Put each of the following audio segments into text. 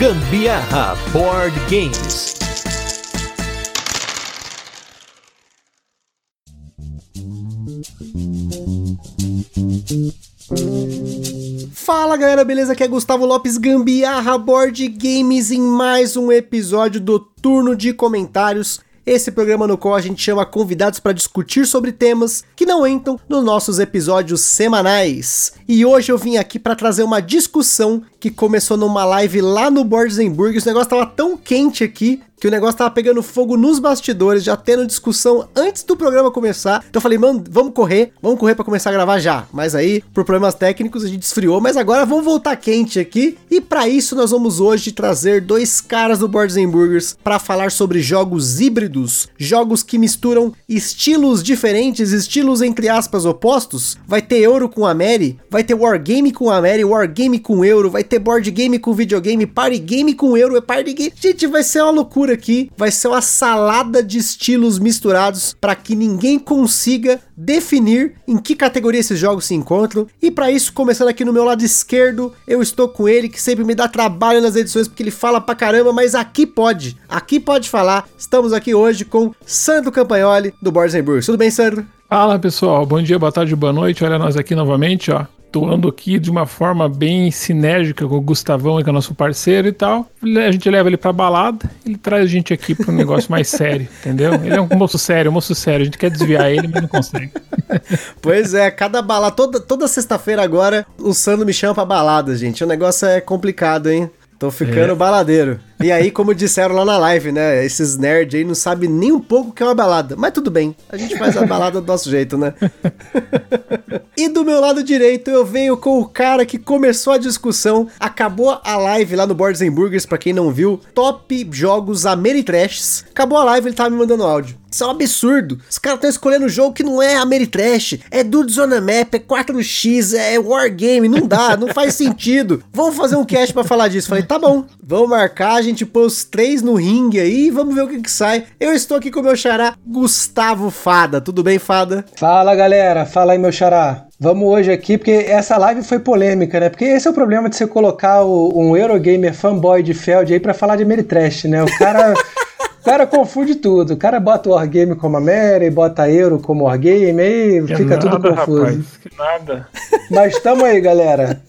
Gambiarra Board Games. Fala galera, beleza? Aqui é Gustavo Lopes Gambiarra Board Games em mais um episódio do Turno de Comentários. Esse programa no qual a gente chama convidados para discutir sobre temas que não entram nos nossos episódios semanais. E hoje eu vim aqui para trazer uma discussão que começou numa live lá no Boards Burgers. O negócio tava tão quente aqui que o negócio tava pegando fogo nos bastidores, já tendo discussão antes do programa começar. Então eu falei, mano, vamos correr, vamos correr para começar a gravar já. Mas aí, por problemas técnicos, a gente esfriou, mas agora vamos voltar quente aqui. E para isso nós vamos hoje trazer dois caras do Boards Burgers para falar sobre jogos híbridos, jogos que misturam estilos diferentes, estilos entre aspas opostos. Vai ter euro com a Mary, vai ter wargame com a Mary, wargame com euro, vai ter board game com videogame, party game com euro, é party game. Gente, vai ser uma loucura aqui, vai ser uma salada de estilos misturados para que ninguém consiga definir em que categoria esses jogos se encontram. E para isso, começando aqui no meu lado esquerdo, eu estou com ele que sempre me dá trabalho nas edições porque ele fala pra caramba, mas aqui pode. Aqui pode falar. Estamos aqui hoje com Sandro Campagnoli do Burgers. Tudo bem, Sandro? Fala pessoal, bom dia, boa tarde, boa noite. Olha nós aqui novamente, ó atuando aqui de uma forma bem sinérgica com o Gustavão, que é nosso parceiro e tal. A gente leva ele pra balada, ele traz a gente aqui para um negócio mais sério, entendeu? Ele é um moço sério, um moço sério. A gente quer desviar ele, mas não consegue. Pois é, cada balada, toda, toda sexta-feira agora, o Sandro me chama pra balada, gente. O negócio é complicado, hein? Tô ficando é. baladeiro. E aí, como disseram lá na live, né? Esses nerds aí não sabem nem um pouco o que é uma balada. Mas tudo bem, a gente faz a balada do nosso jeito, né? e do meu lado direito, eu venho com o cara que começou a discussão, acabou a live lá no Boards Burgers, pra quem não viu, top jogos Ameritrashs. Acabou a live, ele tava me mandando áudio. Isso é um absurdo. Os caras estão escolhendo um jogo que não é Ameritrash, é Dudes on a Map, é 4x, é Wargame, não dá, não faz sentido. Vamos fazer um cast para falar disso. Falei, tá bom, vamos marcar, a gente põe os três no ringue aí e vamos ver o que, que sai. Eu estou aqui com o meu xará, Gustavo Fada. Tudo bem, Fada? Fala, galera. Fala aí, meu xará. Vamos hoje aqui, porque essa live foi polêmica, né? Porque esse é o problema de você colocar o, um Eurogamer fanboy de Feld aí para falar de Ameritrash, né? O cara O cara confunde tudo. O cara bota o Wargame como a Mary, bota Euro como Wargame, aí que fica nada, tudo confuso. Rapaz, que nada. Mas tamo aí, galera.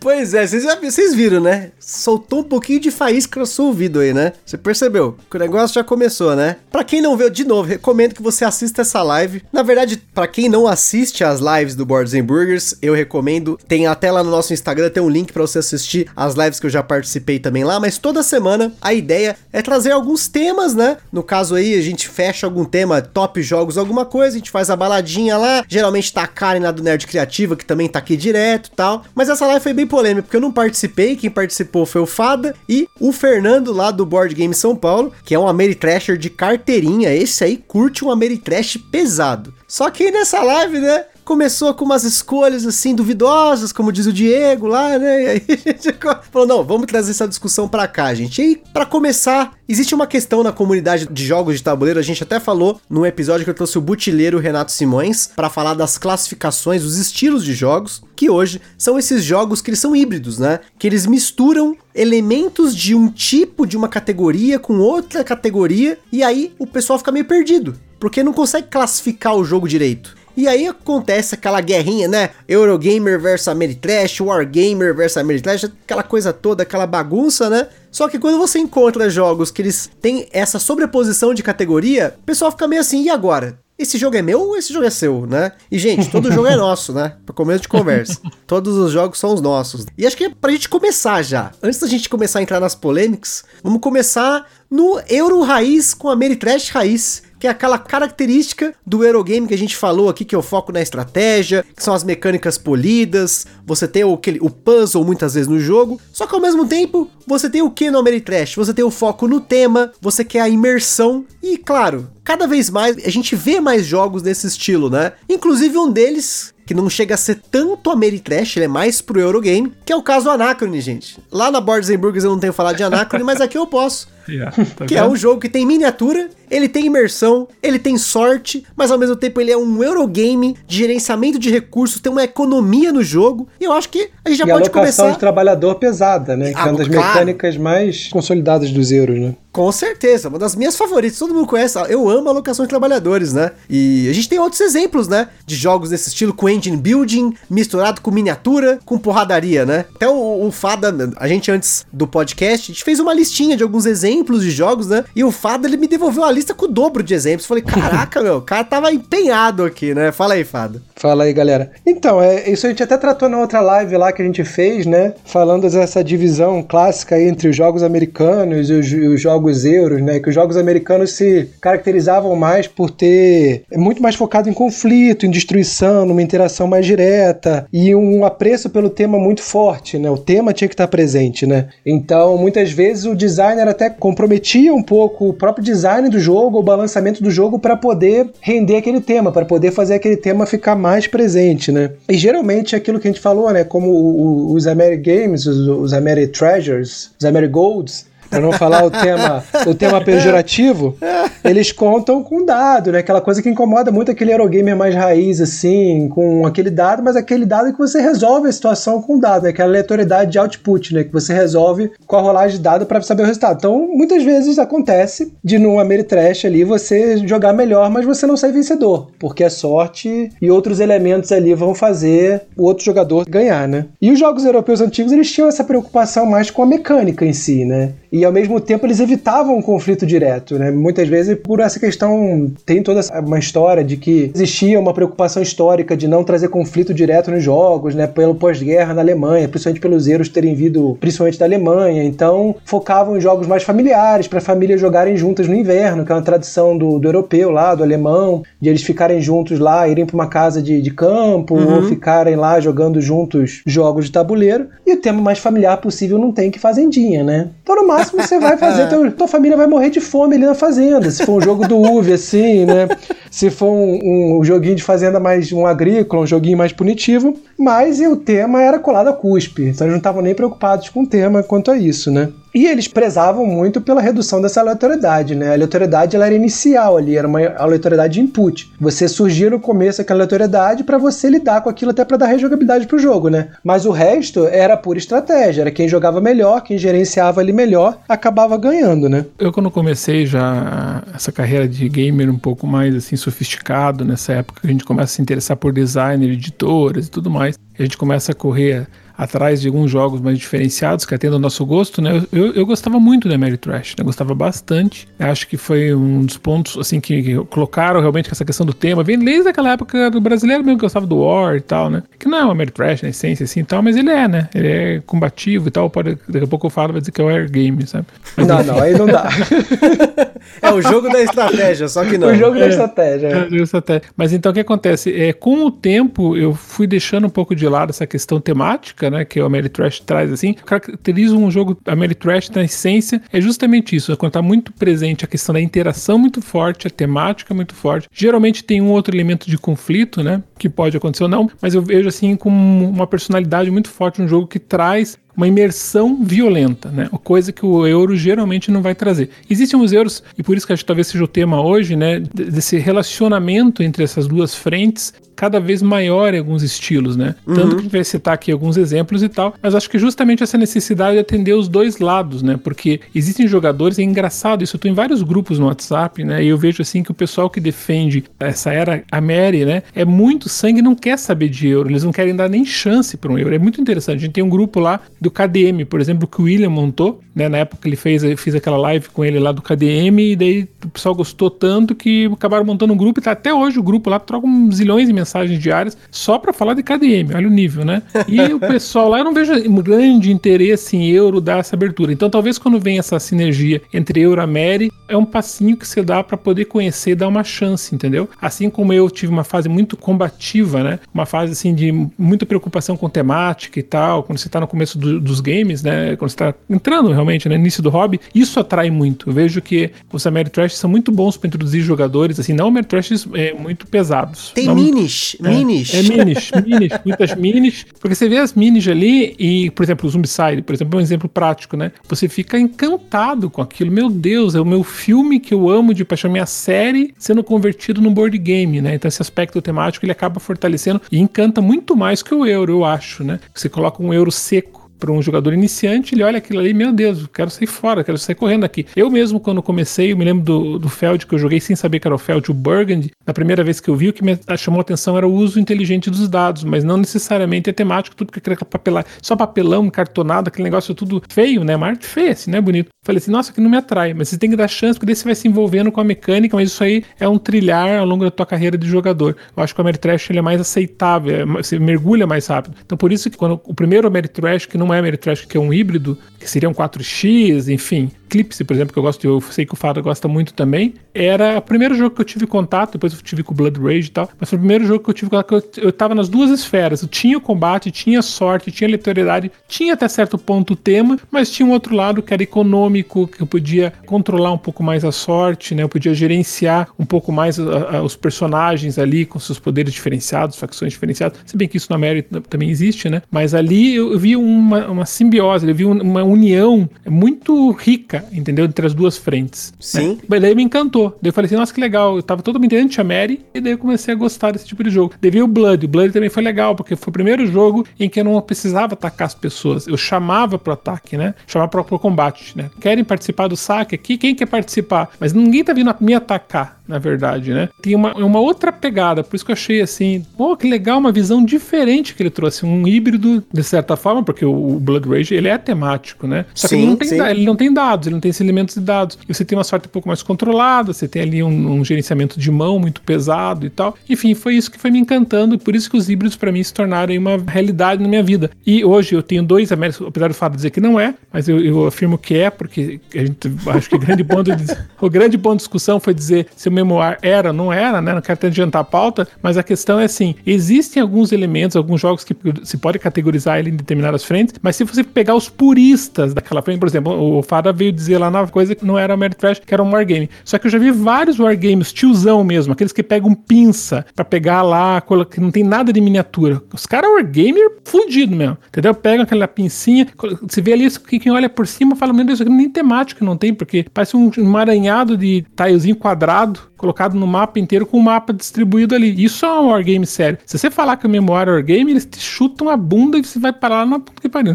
Pois é, vocês, viram, né? Soltou um pouquinho de faísca no seu ouvido aí, né? Você percebeu que o negócio já começou, né? Pra quem não viu, de novo, recomendo que você assista essa live. Na verdade, para quem não assiste as lives do Boards Burgers, eu recomendo. Tem até lá no nosso Instagram, tem um link para você assistir as lives que eu já participei também lá. Mas toda semana a ideia é trazer alguns temas, né? No caso aí, a gente fecha algum tema, top jogos, alguma coisa, a gente faz a baladinha lá. Geralmente tá a Karen lá do Nerd Criativa, que também tá aqui direto e tal. Mas essa live foi bem polêmica, porque eu não participei, quem participou foi o Fada e o Fernando lá do Board Game São Paulo, que é um Ameritrasher de carteirinha. Esse aí curte um Ameritrash pesado. Só que nessa live, né? Começou com umas escolhas assim duvidosas, como diz o Diego lá, né? E aí a gente falou: não, vamos trazer essa discussão pra cá, gente. E aí, pra começar, existe uma questão na comunidade de jogos de tabuleiro, a gente até falou no episódio que eu trouxe o butileiro Renato Simões para falar das classificações, os estilos de jogos, que hoje são esses jogos que eles são híbridos, né? Que eles misturam elementos de um tipo, de uma categoria com outra categoria, e aí o pessoal fica meio perdido, porque não consegue classificar o jogo direito. E aí acontece aquela guerrinha, né? Eurogamer versus Ameritrash, Wargamer versus Ameritrash, aquela coisa toda, aquela bagunça, né? Só que quando você encontra jogos que eles têm essa sobreposição de categoria, o pessoal fica meio assim, e agora? Esse jogo é meu ou esse jogo é seu, né? E, gente, todo jogo é nosso, né? Pra começo de conversa. Todos os jogos são os nossos. E acho que é pra gente começar já. Antes da gente começar a entrar nas polêmicas, vamos começar no Euro Raiz com a Ameritrash Raiz que é aquela característica do Eurogame que a gente falou aqui, que é o foco na estratégia, que são as mecânicas polidas, você tem o, aquele, o puzzle muitas vezes no jogo, só que ao mesmo tempo você tem o que no Ameritrash? Você tem o foco no tema, você quer a imersão e, claro, cada vez mais a gente vê mais jogos desse estilo, né? Inclusive um deles que não chega a ser tanto Ameritrash, ele é mais pro Eurogame, que é o caso Anacrone, gente. Lá na Boards Burgers eu não tenho falado de Anacrone, mas aqui eu posso. Yeah, tá que é um jogo que tem miniatura, ele tem imersão, ele tem sorte, mas ao mesmo tempo ele é um Eurogame de gerenciamento de recursos, tem uma economia no jogo. E eu acho que a gente já e pode a alocação começar. de trabalhador pesada, né? Que Ah, é uma das claro. mecânicas mais consolidadas dos euros, né? Com certeza, uma das minhas favoritas, todo mundo conhece. Eu amo a alocação de trabalhadores, né? E a gente tem outros exemplos, né? De jogos desse estilo com engine building, misturado com miniatura, com porradaria, né? Até o, o Fada, a gente antes do podcast, a gente fez uma listinha de alguns exemplos de jogos, né? E o Fada, ele me devolveu uma lista com o dobro de exemplos. Falei, caraca, meu, o cara tava empenhado aqui, né? Fala aí, Fada. Fala aí, galera. Então, é, isso a gente até tratou na outra live lá que a gente fez, né? Falando dessa divisão clássica entre os jogos americanos e os, e os jogos euros, né? Que os jogos americanos se caracterizavam mais por ter é muito mais focado em conflito, em destruição, numa interação mais direta e um apreço pelo tema muito forte, né? O tema tinha que estar presente, né? Então, muitas vezes o designer até comprometia um pouco o próprio design do jogo, o balançamento do jogo para poder render aquele tema, para poder fazer aquele tema ficar mais presente, né? E geralmente aquilo que a gente falou, né? Como os Ameri Games, os, os Ameri Treasures, os Ameri Golds, para não falar o tema, o tema pejorativo, eles contam com dado, né? Aquela coisa que incomoda muito aquele Eurogamer mais raiz, assim, com aquele dado, mas aquele dado que você resolve a situação com o dado, né? Aquela aleatoriedade de output, né? Que você resolve com a rolagem de dado para saber o resultado. Então, muitas vezes acontece de num Ameritrash ali você jogar melhor, mas você não sair vencedor, porque é sorte e outros elementos ali vão fazer o outro jogador ganhar, né? E os jogos europeus antigos, eles tinham essa preocupação mais com a mecânica em si, né? E ao mesmo tempo eles evitavam um conflito direto, né? Muitas vezes por essa questão tem toda uma história de que existia uma preocupação histórica de não trazer conflito direto nos jogos, né? Pelo pós-guerra na Alemanha, principalmente pelos euros terem vindo principalmente da Alemanha. Então focavam em jogos mais familiares para famílias jogarem juntas no inverno, que é uma tradição do, do europeu lá, do alemão, de eles ficarem juntos lá, irem para uma casa de, de campo ou ficarem lá jogando juntos jogos de tabuleiro. E o tema mais familiar possível não tem que fazendinha, né? Então no máximo você vai fazer, teu, tua família vai morrer de fome ali na fazenda. Se for um jogo do UV assim, né? Se for um, um joguinho de fazenda mais um agrícola, um joguinho mais punitivo. Mas o tema era colado a cuspe. Então eles não estavam nem preocupados com o tema quanto a isso, né? E eles prezavam muito pela redução dessa aleatoriedade, né? A aleatoriedade ela era inicial ali, era uma aleatoriedade de input. Você surgia no começo aquela aleatoriedade para você lidar com aquilo até para dar rejogabilidade pro jogo, né? Mas o resto era pura estratégia, era quem jogava melhor, quem gerenciava ali melhor, acabava ganhando, né? Eu quando comecei já essa carreira de gamer um pouco mais assim sofisticado, nessa época que a gente começa a se interessar por designer, editoras e tudo mais, a gente começa a correr atrás de alguns jogos mais diferenciados que atendam ao nosso gosto, né? Eu, eu gostava muito da Mary Trash, né? Gostava bastante. Acho que foi um dos pontos assim que, que colocaram realmente essa questão do tema, vem desde aquela época do brasileiro mesmo que gostava do War e tal, né? Que não é uma Mary Trash na essência assim e tal, mas ele é, né? Ele é combativo e tal, pode daqui a pouco eu falo vai dizer que é o Air Game, sabe? Mas, Não, não, aí não dá. É o jogo da estratégia, só que não. o jogo da estratégia. né? É, isso até. Mas então o que acontece? É, com o tempo, eu fui deixando um pouco de lado essa questão temática, né? Que o Ameritrash traz assim. Caracteriza um jogo Ameritrash na essência, é justamente isso. É quando tá muito presente a questão da interação muito forte, a temática muito forte. Geralmente tem um outro elemento de conflito, né? Que pode acontecer ou não, mas eu vejo assim com uma personalidade muito forte um jogo que traz uma imersão violenta, né? Coisa que o euro geralmente não vai trazer. Existem os euros, e por isso que acho que talvez seja o tema hoje, né? Desse relacionamento entre essas duas frentes cada vez maior em alguns estilos, né? Tanto que a gente vai citar aqui alguns exemplos e tal, mas acho que justamente essa necessidade de atender os dois lados, né? Porque existem jogadores, é engraçado isso, eu tô em vários grupos no WhatsApp, né? E eu vejo assim que o pessoal que defende essa era Ameri, né? É muito sangue e não quer saber de euro, eles não querem dar nem chance para um euro. É muito interessante. A gente tem um grupo lá do KDM, por exemplo, que o William montou, né? Na época que ele fez, eu fiz aquela live com ele lá do KDM, e daí o pessoal gostou tanto que acabaram montando um grupo e tá até hoje o grupo lá troca um zilhões de mensagens diárias só para falar de KDM, olha o nível, né? E o pessoal lá, eu não vejo um grande interesse em euro dar essa abertura. Então, talvez quando vem essa sinergia entre euro e Ameri, é um passinho que você dá para poder conhecer e dar uma chance, entendeu? Assim como eu tive uma fase muito ativa, né? Uma fase assim de muita preocupação com temática e tal, quando você tá no começo do, dos games, né? Quando você tá entrando realmente no né? início do hobby, isso atrai muito. Eu vejo que os Ameritrash são muito bons para introduzir jogadores, assim, não Ameritrashes é, muito pesados. Tem não, minis, é, minis. É minis, minis, muitas minis, porque você vê as minis ali e, por exemplo, o Zombicide, por exemplo, é um exemplo prático, né? Você fica encantado com aquilo. Meu Deus, é o meu filme que eu amo de paixão, minha série sendo convertido num board game, né? Então esse aspecto temático ele acaba fortalecendo e encanta muito mais que o euro, eu acho, né? Você coloca um euro seco para um jogador iniciante, ele olha aquilo ali, meu Deus, quero sair fora, quero sair correndo aqui. Eu mesmo, quando comecei, eu me lembro do, do Feld que eu joguei sem saber que era o Feld, o Burgundy. Na primeira vez que eu vi, o que me chamou a atenção era o uso inteligente dos dados, mas não necessariamente é temático, tudo que aquele papelar, só papelão, cartonado, aquele negócio tudo feio, né? Uma arte feia, assim, né? Bonito. Falei assim, nossa, que não me atrai, mas você tem que dar chance, porque daí você vai se envolvendo com a mecânica, mas isso aí é um trilhar ao longo da tua carreira de jogador. Eu acho que o Ameritrash ele é mais aceitável, é você mergulha mais rápido. Então por isso que quando o primeiro Ameritrash, que não é Ameritrash, que é um híbrido, que seria um 4X, enfim, Eclipse, por exemplo, que eu gosto, eu sei que o Fada gosta muito também, era o primeiro jogo que eu tive contato, depois eu tive com o Blood Rage e tal, mas foi o primeiro jogo que eu tive contato, que eu, eu tava nas duas esferas, eu tinha o combate, tinha sorte, tinha letoriedade, tinha até certo ponto o tema, mas tinha um outro lado que era econômico, que eu podia controlar um pouco mais a sorte, né, eu podia gerenciar um pouco mais a, a, os personagens ali com seus poderes diferenciados, facções diferenciadas, se bem que isso na Mary também existe, né, mas ali eu vi uma, uma simbiose, eu vi uma união muito rica entendeu? Entre as duas frentes. Sim. Né? Mas daí me encantou. Daí eu falei assim, nossa, que legal. Eu tava totalmente anti-Mary e daí eu comecei a gostar desse tipo de jogo. Daí veio o Blood. O Blood também foi legal, porque foi o primeiro jogo em que eu não precisava atacar as pessoas. Eu chamava pro ataque, né? Chamava pro, pro combate, né? Querem participar do saque aqui? Quem quer participar? Mas ninguém tá vindo me atacar na verdade, né? Tem uma, uma outra pegada, por isso que eu achei assim, pô, que legal, uma visão diferente que ele trouxe, um híbrido, de certa forma, porque o, Blood Rage, ele é temático, né? Só sim, que ele não, tem, ele não tem dados, ele não tem esses elementos de dados. E você tem uma sorte um pouco mais controlada, você tem ali um, um gerenciamento de mão muito pesado e tal. Enfim, foi isso que foi me encantando, e por isso que os híbridos para mim se tornaram uma realidade na minha vida. E hoje eu tenho dois Américas, apesar do fato de dizer que não é, mas eu, eu afirmo que é, porque a gente acho que grande ponto de, o grande ponto de discussão foi dizer se o memoir era, não era, né? Não quero até adiantar a pauta, mas a questão é assim: existem alguns elementos, alguns jogos que se pode categorizar ele em determinadas frentes, mas se você pegar os puristas daquela frente, por exemplo, o Fada veio dizer lá na coisa que não era Ameritrash, que era um wargame. Só que eu já vi vários wargames, tiozão mesmo, aqueles que pegam pinça para pegar lá, que não tem nada de miniatura. Os caras wargamer fudido mesmo, entendeu? Pegam aquela pincinha, você vê ali, quem olha por cima fala, meu Deus, isso aqui nem temático não tem, porque parece um emaranhado de tilezinho quadrado, colocado no mapa inteiro com o mapa distribuído ali. Isso é um wargame sério. Se você falar que o memória é wargame, eles te chutam a bunda e você vai parar na puta que pariu.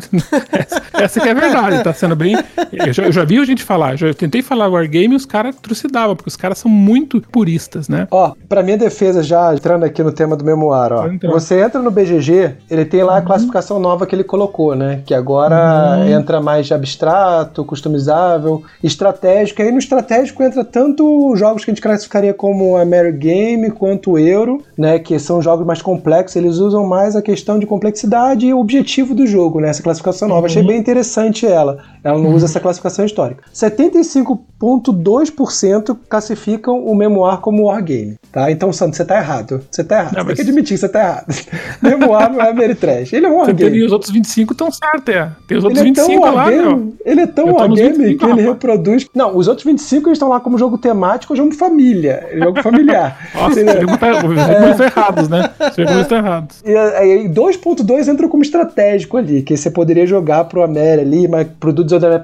essa, que é a verdade, tá sendo bem. Eu já, eu já vi a gente falar, já tentei falar wargame e os caras trucidavam, porque os caras são muito puristas, né? Ó, pra minha defesa, já entrando aqui no tema do memoir, ó. Você entra no BGG, ele tem lá a uhum. classificação nova que ele colocou, né? Que agora uhum. entra mais abstrato, customizável, estratégico. E aí no estratégico entra tanto jogos que a gente classifica classificaria como a Mary Game quanto o Euro, né, que são jogos mais complexos, eles usam mais a questão de complexidade e o objetivo do jogo, né, essa classificação nova. Uhum. Achei bem interessante ela. Ela não usa essa classificação histórica. 75,2% classificam o Memoir como Wargame, tá? Então, Santos, você tá errado. Você tá errado. Não, você mas... tem que admitir que você tá errado. Memoir não é Ameritrash. Ele é um Wargame. E os outros 25 estão certos, é. Tem os outros ele 25 é lá, wargame, Ele é tão Wargame que ele reproduz... Não, os outros 25 eles estão lá como jogo temático ou jogo família. Jogo familiar. Nossa, jogo tá, é. errados, né? Os errados. E aí 2.2 entra como estratégico ali, que você poderia jogar pro América ali, mas pro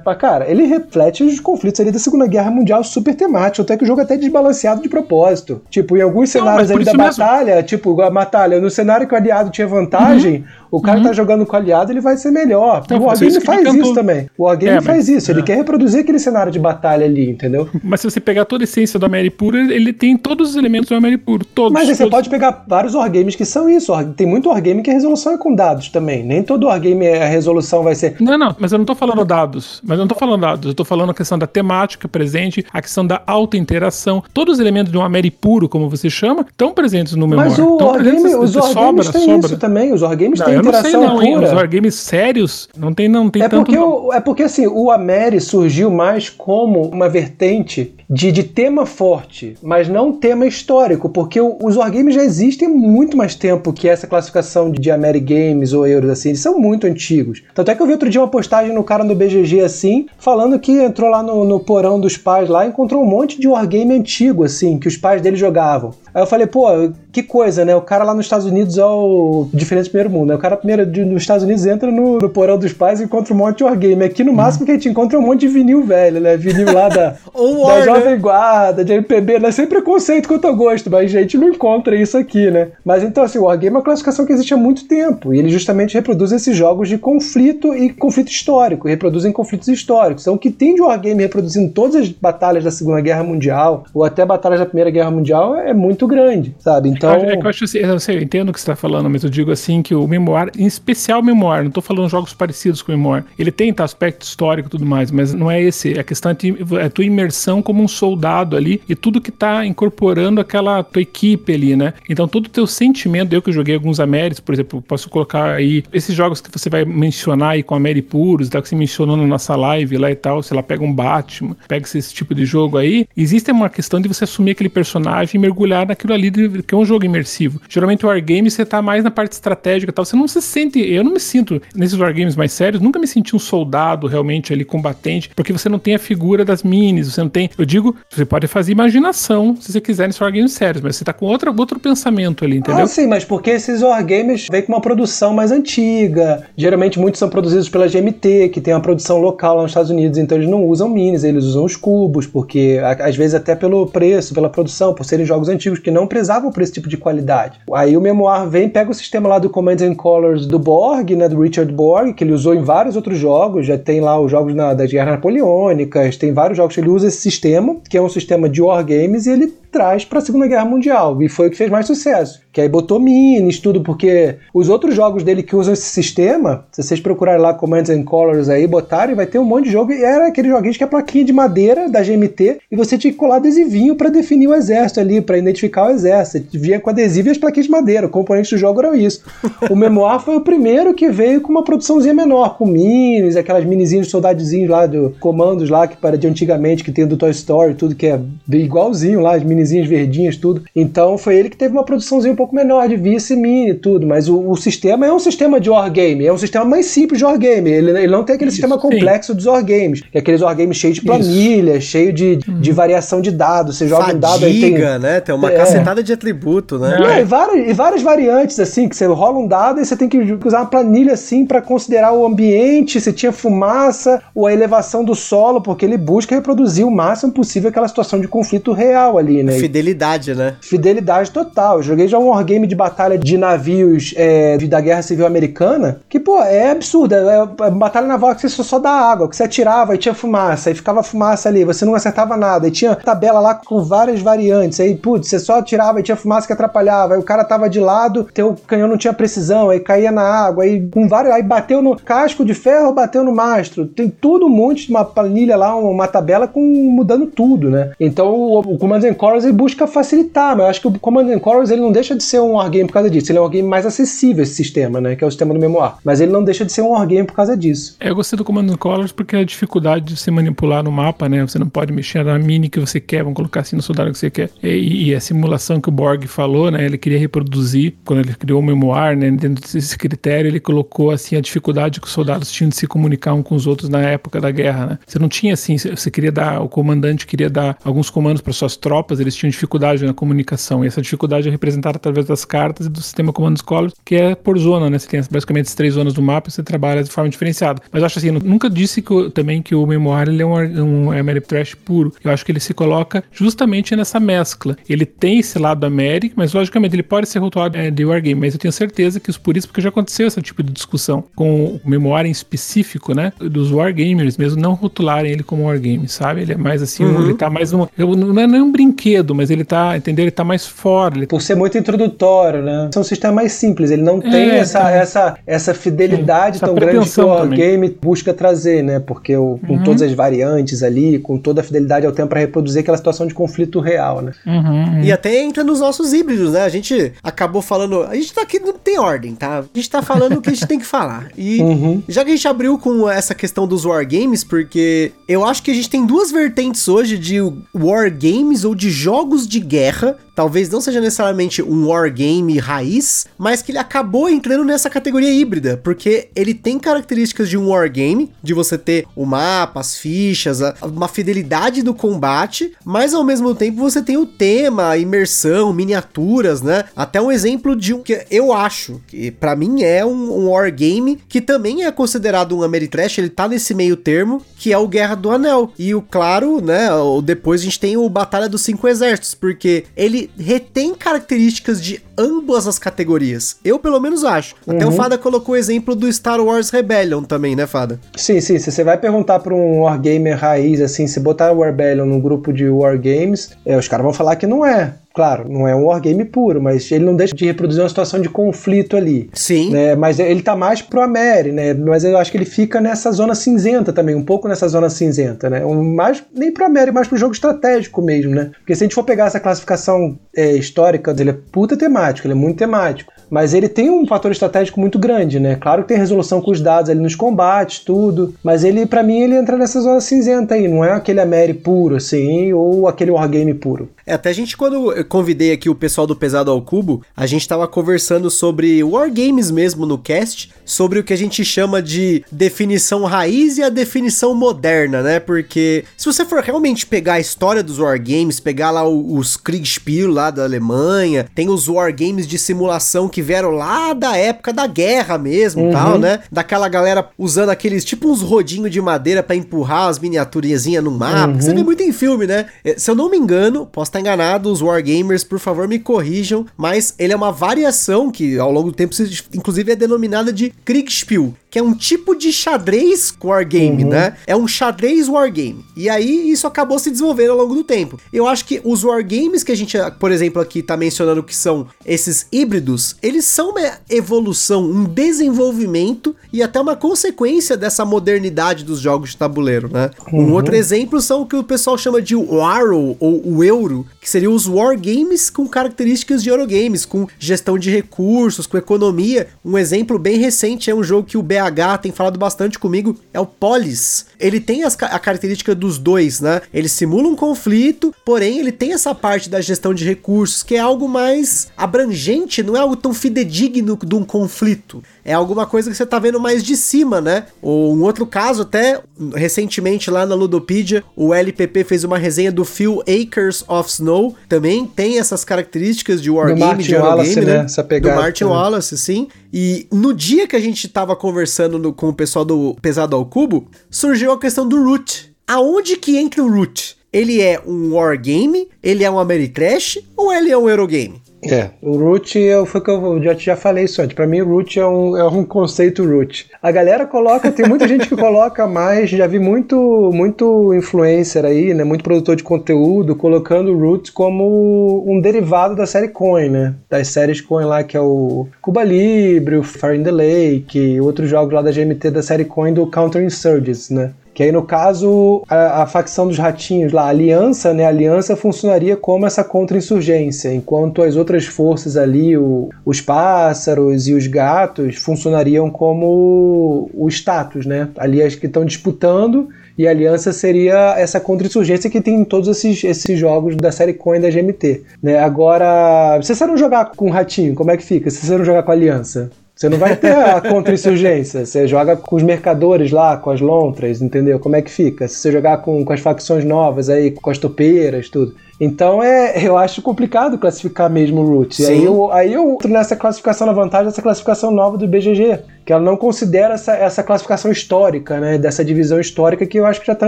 pra cara, ele reflete os conflitos ali da Segunda Guerra Mundial super temático, até que o jogo é até desbalanceado de propósito. Tipo, em alguns cenários Não, ali da batalha, mesmo. tipo, a batalha, no cenário que o aliado tinha vantagem, uhum. O cara uhum. tá jogando com aliado, ele vai ser melhor. Então, o Wargame faz isso também. O Wargame é, faz isso, é. ele quer reproduzir aquele cenário de batalha ali, entendeu? Mas se você pegar toda a essência do Ameripuro, ele tem todos os elementos do Ameripuro, todos. Mas todos. você pode pegar vários wargames que são isso. Tem muito wargame que a resolução é com dados também. Nem todo wargame é resolução vai ser. Não, não, mas eu não tô falando dados. Mas eu não tô falando dados. Eu tô falando a questão da temática presente, a questão da alta interação. Todos os elementos de um Ameri puro, como você chama, estão presentes no memória. Mas o Wargame, os Wargames têm sobra. isso também. Os Wargames Não, eu não sei interação não, hein? pura. Os wargames sérios não tem, não tem É tanto porque, o, é porque assim, o Ameri surgiu mais como uma vertente de, de tema forte, mas não tema histórico, porque o- os wargames já existem há muito mais tempo que essa classificação de Ameri Games ou Euros, assim, eles são muito antigos. Tanto é que eu vi outro dia uma postagem no cara do BGG, assim, falando que entrou lá no, no porão dos pais lá e encontrou um monte de wargame antigo, assim, que os pais dele jogavam. Aí eu falei, pô, que coisa, né? O cara lá nos Estados Unidos é o diferente do primeiro mundo, né? O cara primeiro de- nos Estados Unidos entra no, no porão dos pais e encontra um monte de wargame. Aqui no máximo que a gente encontra é um monte de vinil velho, né? Vinil lá da, Ou da né? Jovem Guarda, de MPB, né? Sem preconceito quanto ao gosto, mas a gente não encontra isso aqui, né? Mas então, assim, o Wargame é uma classificação que existe há muito tempo e ele justamente reproduz esses jogos de conflito e conflito histórico, reproduzem conflitos históricos. Então, o que tem de Wargame reproduzindo todas as batalhas da Segunda Guerra Mundial ou até batalhas da Primeira Guerra Mundial é muito grande, sabe? Então. É eu acho assim, eu, sei, eu entendo o que você está falando, mas eu digo assim que o Memoir, em especial o Memoir, não estou falando jogos parecidos com o Memoir, ele tem tá, aspecto histórico e tudo mais, mas não é esse. A questão é, te- é a tua imersão como um soldado ali e tudo que tá incorporando aquela tua equipe ali, né? Então todo o teu sentimento, eu que joguei alguns Améritos, por exemplo, posso colocar aí esses jogos que você vai mencionar aí com Ameri Puros, tá, que você mencionou na nossa live lá e tal, sei lá, pega um Batman, pega esse, esse tipo de jogo aí, existe uma questão de você assumir aquele personagem e mergulhar naquilo ali, que é um jogo imersivo. Geralmente o Wargame você tá mais na parte estratégica e tal, você não se sente, eu não me sinto, nesses Wargames mais sérios, nunca me senti um soldado realmente ali combatente, porque você não tem a figura das minis, você não tem, eu digo, você pode fazer imaginação se você quiser nesses Wargames sérios, mas você tá com outra, outro pensamento ali, entendeu? Ah, sim, mas porque esses wargames vêm com uma produção mais antiga. Geralmente muitos são produzidos pela GMT, que tem uma produção local lá nos Estados Unidos, então eles não usam minis, eles usam os cubos, porque às vezes até pelo preço, pela produção, por serem jogos antigos que não prezavam por esse tipo de qualidade. Aí o Memoir vem, pega o sistema lá do Commands and Colors do Borg, né, do Richard Borg, que ele usou em vários outros jogos, já tem lá os jogos na, das Guerras Napoleônicas, tem vários jogos que ele usa esse sistema, que é um sistema de wargames, e ele traz para a Segunda Guerra Mundial. E foi o que fez mais sucesso. Que aí botou minis, tudo, porque os outros jogos dele que usam esse sistema, se vocês procurarem lá Commands and Colors aí, botarem, vai ter um monte de jogo. E era aquele joguinho que é plaquinha de madeira da GMT e você tinha que colar adesivinho para definir o exército ali, para identificar o exército. Você Vinha com adesivo e as plaquinhas de madeira. O componente do jogo era isso. o Memoir foi o primeiro que veio com uma produçãozinha menor, com minis, aquelas minizinhas de soldadozinhos lá, do comandos lá, que para de antigamente, que tem do Toy Story, tudo que é igualzinho lá, as minizinhas verdinhas, tudo. Então foi ele que teve uma produçãozinha um pouco menor de vice mini e tudo, mas o, o sistema é um sistema de wargame, é um sistema mais simples de wargame. Ele, ele não tem aquele Isso, sistema sim. complexo dos wargames, que é aqueles wargames cheios de planilha, cheio de, de variação de dados. Você joga um dado aí tem. Fadiga, né? Tem uma É. cacetada de atributo, né? Não, e, várias, e várias variantes, assim, que você rola um dado e você tem que usar uma planilha, assim, para considerar o ambiente, se tinha fumaça ou a elevação do solo, porque ele busca reproduzir o máximo possível aquela situação de conflito real ali, né? Fidelidade, né? Fidelidade total. Eu joguei já um wargame de batalha de navios é, da Guerra Civil Americana, que, pô, é absurda. É, é batalha naval que você só, dá água, que você atirava e tinha fumaça, e ficava fumaça ali, você não acertava nada, e tinha tabela lá com várias variantes, aí, putz, você só atirava e tinha fumaça que atrapalhava, aí o cara tava de lado, teu canhão não tinha precisão, aí caía na água, aí com vários, aí bateu no casco de ferro, bateu no mastro, tem tudo um monte de uma planilha lá, uma tabela com mudando tudo, né? Então o, o Command and Colors ele busca facilitar, mas eu acho que o Command and Colors ele não deixa de ser um wargame por causa disso, ele é um wargame mais acessível esse sistema, né? Que é o sistema do Memoir, mas ele não deixa de ser um wargame por causa disso. É, Eu gostei do Command and Colors porque a dificuldade de se manipular no mapa, né? Você não pode mexer na mini que você quer, vamos colocar assim no soldado que você quer. E, e a simulação que o Borg falou, né? Ele queria reproduzir, quando ele criou o Memoir, né? Dentro desse critério, ele colocou assim a dificuldade que os soldados tinham de se comunicar um com os outros na época da guerra, né? Você não tinha assim, você queria dar, o comandante queria dar alguns comandos para suas tropas, eles tinham dificuldade na comunicação. E essa dificuldade é representada através das cartas e do sistema Command Scholars, que é por zona, né? Você tem basicamente as três zonas do mapa e você trabalha de forma diferenciada. Mas eu acho assim, eu nunca disse que o- também que o Memoir ele é um, um Americ Trash puro. Eu acho que ele se coloca justamente nessa mescla. Ele tem esse lado Americ, mas logicamente ele pode ser rotulado é, de Wargame, mas eu tenho certeza que os puristas, porque já aconteceu esse tipo de discussão com o Memoir em específico, né? Dos Wargamers mesmo não rotularem ele como Wargame, sabe? Ele é mais assim, um- ele tá mais um. eu- não é nem um brinquedo mas ele tá, entendeu? Ele tá mais fora. Ele... Por ser muito introdutório, né? É um sistema mais simples, ele não tem É, essa, então. essa, essa fidelidade Essa tão grande que o. Wargame busca trazer, né? Porque o, com Uhum. todas as variantes ali, com toda a fidelidade ao tempo para reproduzir aquela situação de conflito real, né? Uhum, E até entra nos nossos híbridos, né? A gente acabou falando. A gente tá aqui, não tem ordem, tá? A gente tá falando o que a gente tem que falar. E Uhum. já que a gente abriu com essa questão dos wargames, porque eu acho que a gente tem duas vertentes hoje de wargames ou de jogos de guerra. Talvez não seja necessariamente um wargame raiz, mas que ele acabou entrando nessa categoria híbrida, porque ele tem características de um wargame, de você ter o mapa, as fichas, a- uma fidelidade do combate, mas ao mesmo tempo você tem o tema, a imersão, miniaturas, né? Até um exemplo de um que eu acho que pra mim é um, um wargame que também é considerado um Ameritrash, ele tá nesse meio termo, que é o Guerra do Anel. E o claro, né, depois a gente tem o Batalha dos Cinco Exércitos, porque ele retém características de ambas as categorias. Eu pelo menos acho. Até o Fada colocou o exemplo do Star Wars Rebellion também, né, Fada? Sim, sim. Se você vai perguntar para um wargamer raiz, assim, se botar o Warbellion num grupo de wargames, é, os caras vão falar que não é. Claro, não é um wargame puro, mas ele não deixa de reproduzir uma situação de conflito ali. Sim. né? Mas ele tá mais pro Ameri, né? Mas eu acho que ele fica nessa zona cinzenta também, um pouco nessa zona cinzenta, né? Um, mais, nem pro Ameri, mais pro jogo estratégico mesmo, né? Porque se a gente for pegar essa classificação é, histórica, ele é puta temático, ele é muito temático. Mas ele tem um fator estratégico muito grande, né? Claro que tem resolução com os dados ali nos combates, tudo. Mas ele, pra mim, ele entra nessa zona cinzenta aí. Não é aquele Ameri puro, assim, ou aquele Wargame puro. É, até a gente, quando eu convidei aqui o pessoal do Pesado ao Cubo, a gente tava conversando sobre Wargames mesmo no cast, sobre o que a gente chama de definição raiz e a definição moderna, né? Porque se você for realmente pegar a história dos Wargames, pegar lá os Kriegspiel lá da Alemanha, tem os Wargames de simulação que vieram lá da época da guerra mesmo e tal, né? Daquela galera usando aqueles, tipo uns rodinhos de madeira pra empurrar as miniaturiazinhas no mapa. Você vê muito em filme, né? Eh, Se eu não me engano, posso estar enganado, os Wargamers, por favor, me corrijam, mas ele é uma variação que ao longo do tempo, inclusive, é denominada de Kriegspiel, que é um tipo de xadrez wargame, né? É um xadrez wargame. E aí isso acabou se desenvolvendo ao longo do tempo. Eu acho que os wargames que a gente, por exemplo, aqui tá mencionando que são esses híbridos, eles são uma evolução, um desenvolvimento e até uma consequência dessa modernidade dos jogos de tabuleiro, né? Um outro exemplo são o que o pessoal chama de Warrow ou o Euro, que seriam os wargames com características de Eurogames, com gestão de recursos, com economia. Um exemplo bem recente é um jogo que o BH tem falado bastante comigo, é o Polis. Ele tem as a característica dos dois, né? Ele simula um conflito, porém ele tem essa parte da gestão de recursos que é algo mais abrangente, não é algo tão fidedigno de um conflito. É alguma coisa que você tá vendo mais de cima, né? Ou um outro caso, até recentemente lá na Ludopedia, o LPP fez uma resenha do Few Acres of Snow, também tem essas características de wargame, Martin de Wallace, né? Essa pegada do Martin também. Wallace, sim. E no dia que a gente tava conversando no- com o pessoal do Pesado ao Cubo, surgiu a questão do Root. Aonde que entra o Root? Ele é um wargame? Ele é um Ameritrash? Ou ele é um Eurogame? É, o root eu, foi que eu já, já falei isso antes. Pra mim, root é um, é um conceito root. A galera coloca, tem muita gente que coloca mais, já vi muito, muito influencer aí, né? Muito produtor de conteúdo colocando root como um derivado da série Coin, né? Das séries Coin lá, que é o Cuba Libre, o Fire in the Lake, outros jogos lá da GMT da série Coin do Counter Insurgents, né? Que aí, no caso, a, a facção dos ratinhos lá, a aliança, né? A aliança funcionaria como essa contra-insurgência, enquanto as outras forças ali, o- os pássaros e os gatos, funcionariam como o status, né? Ali as que estão disputando e a aliança seria essa contra-insurgência que tem em todos esses, esses jogos da série Coin da GMT. Né? Agora, se você não jogar com o ratinho, como é que fica? Se você não jogar com a aliança? Você não vai ter a contra-insurgência. Você joga com os mercadores lá, com as lontras, entendeu? Como é que fica? Se você jogar com, com as facções novas aí, com as topeiras, tudo. Então é, eu acho complicado classificar mesmo o Root. E Sim. Aí eu, aí eu entro nessa classificação na vantagem dessa classificação nova do BGG, que ela não considera essa, essa classificação histórica, né? Dessa divisão histórica que eu acho que já tá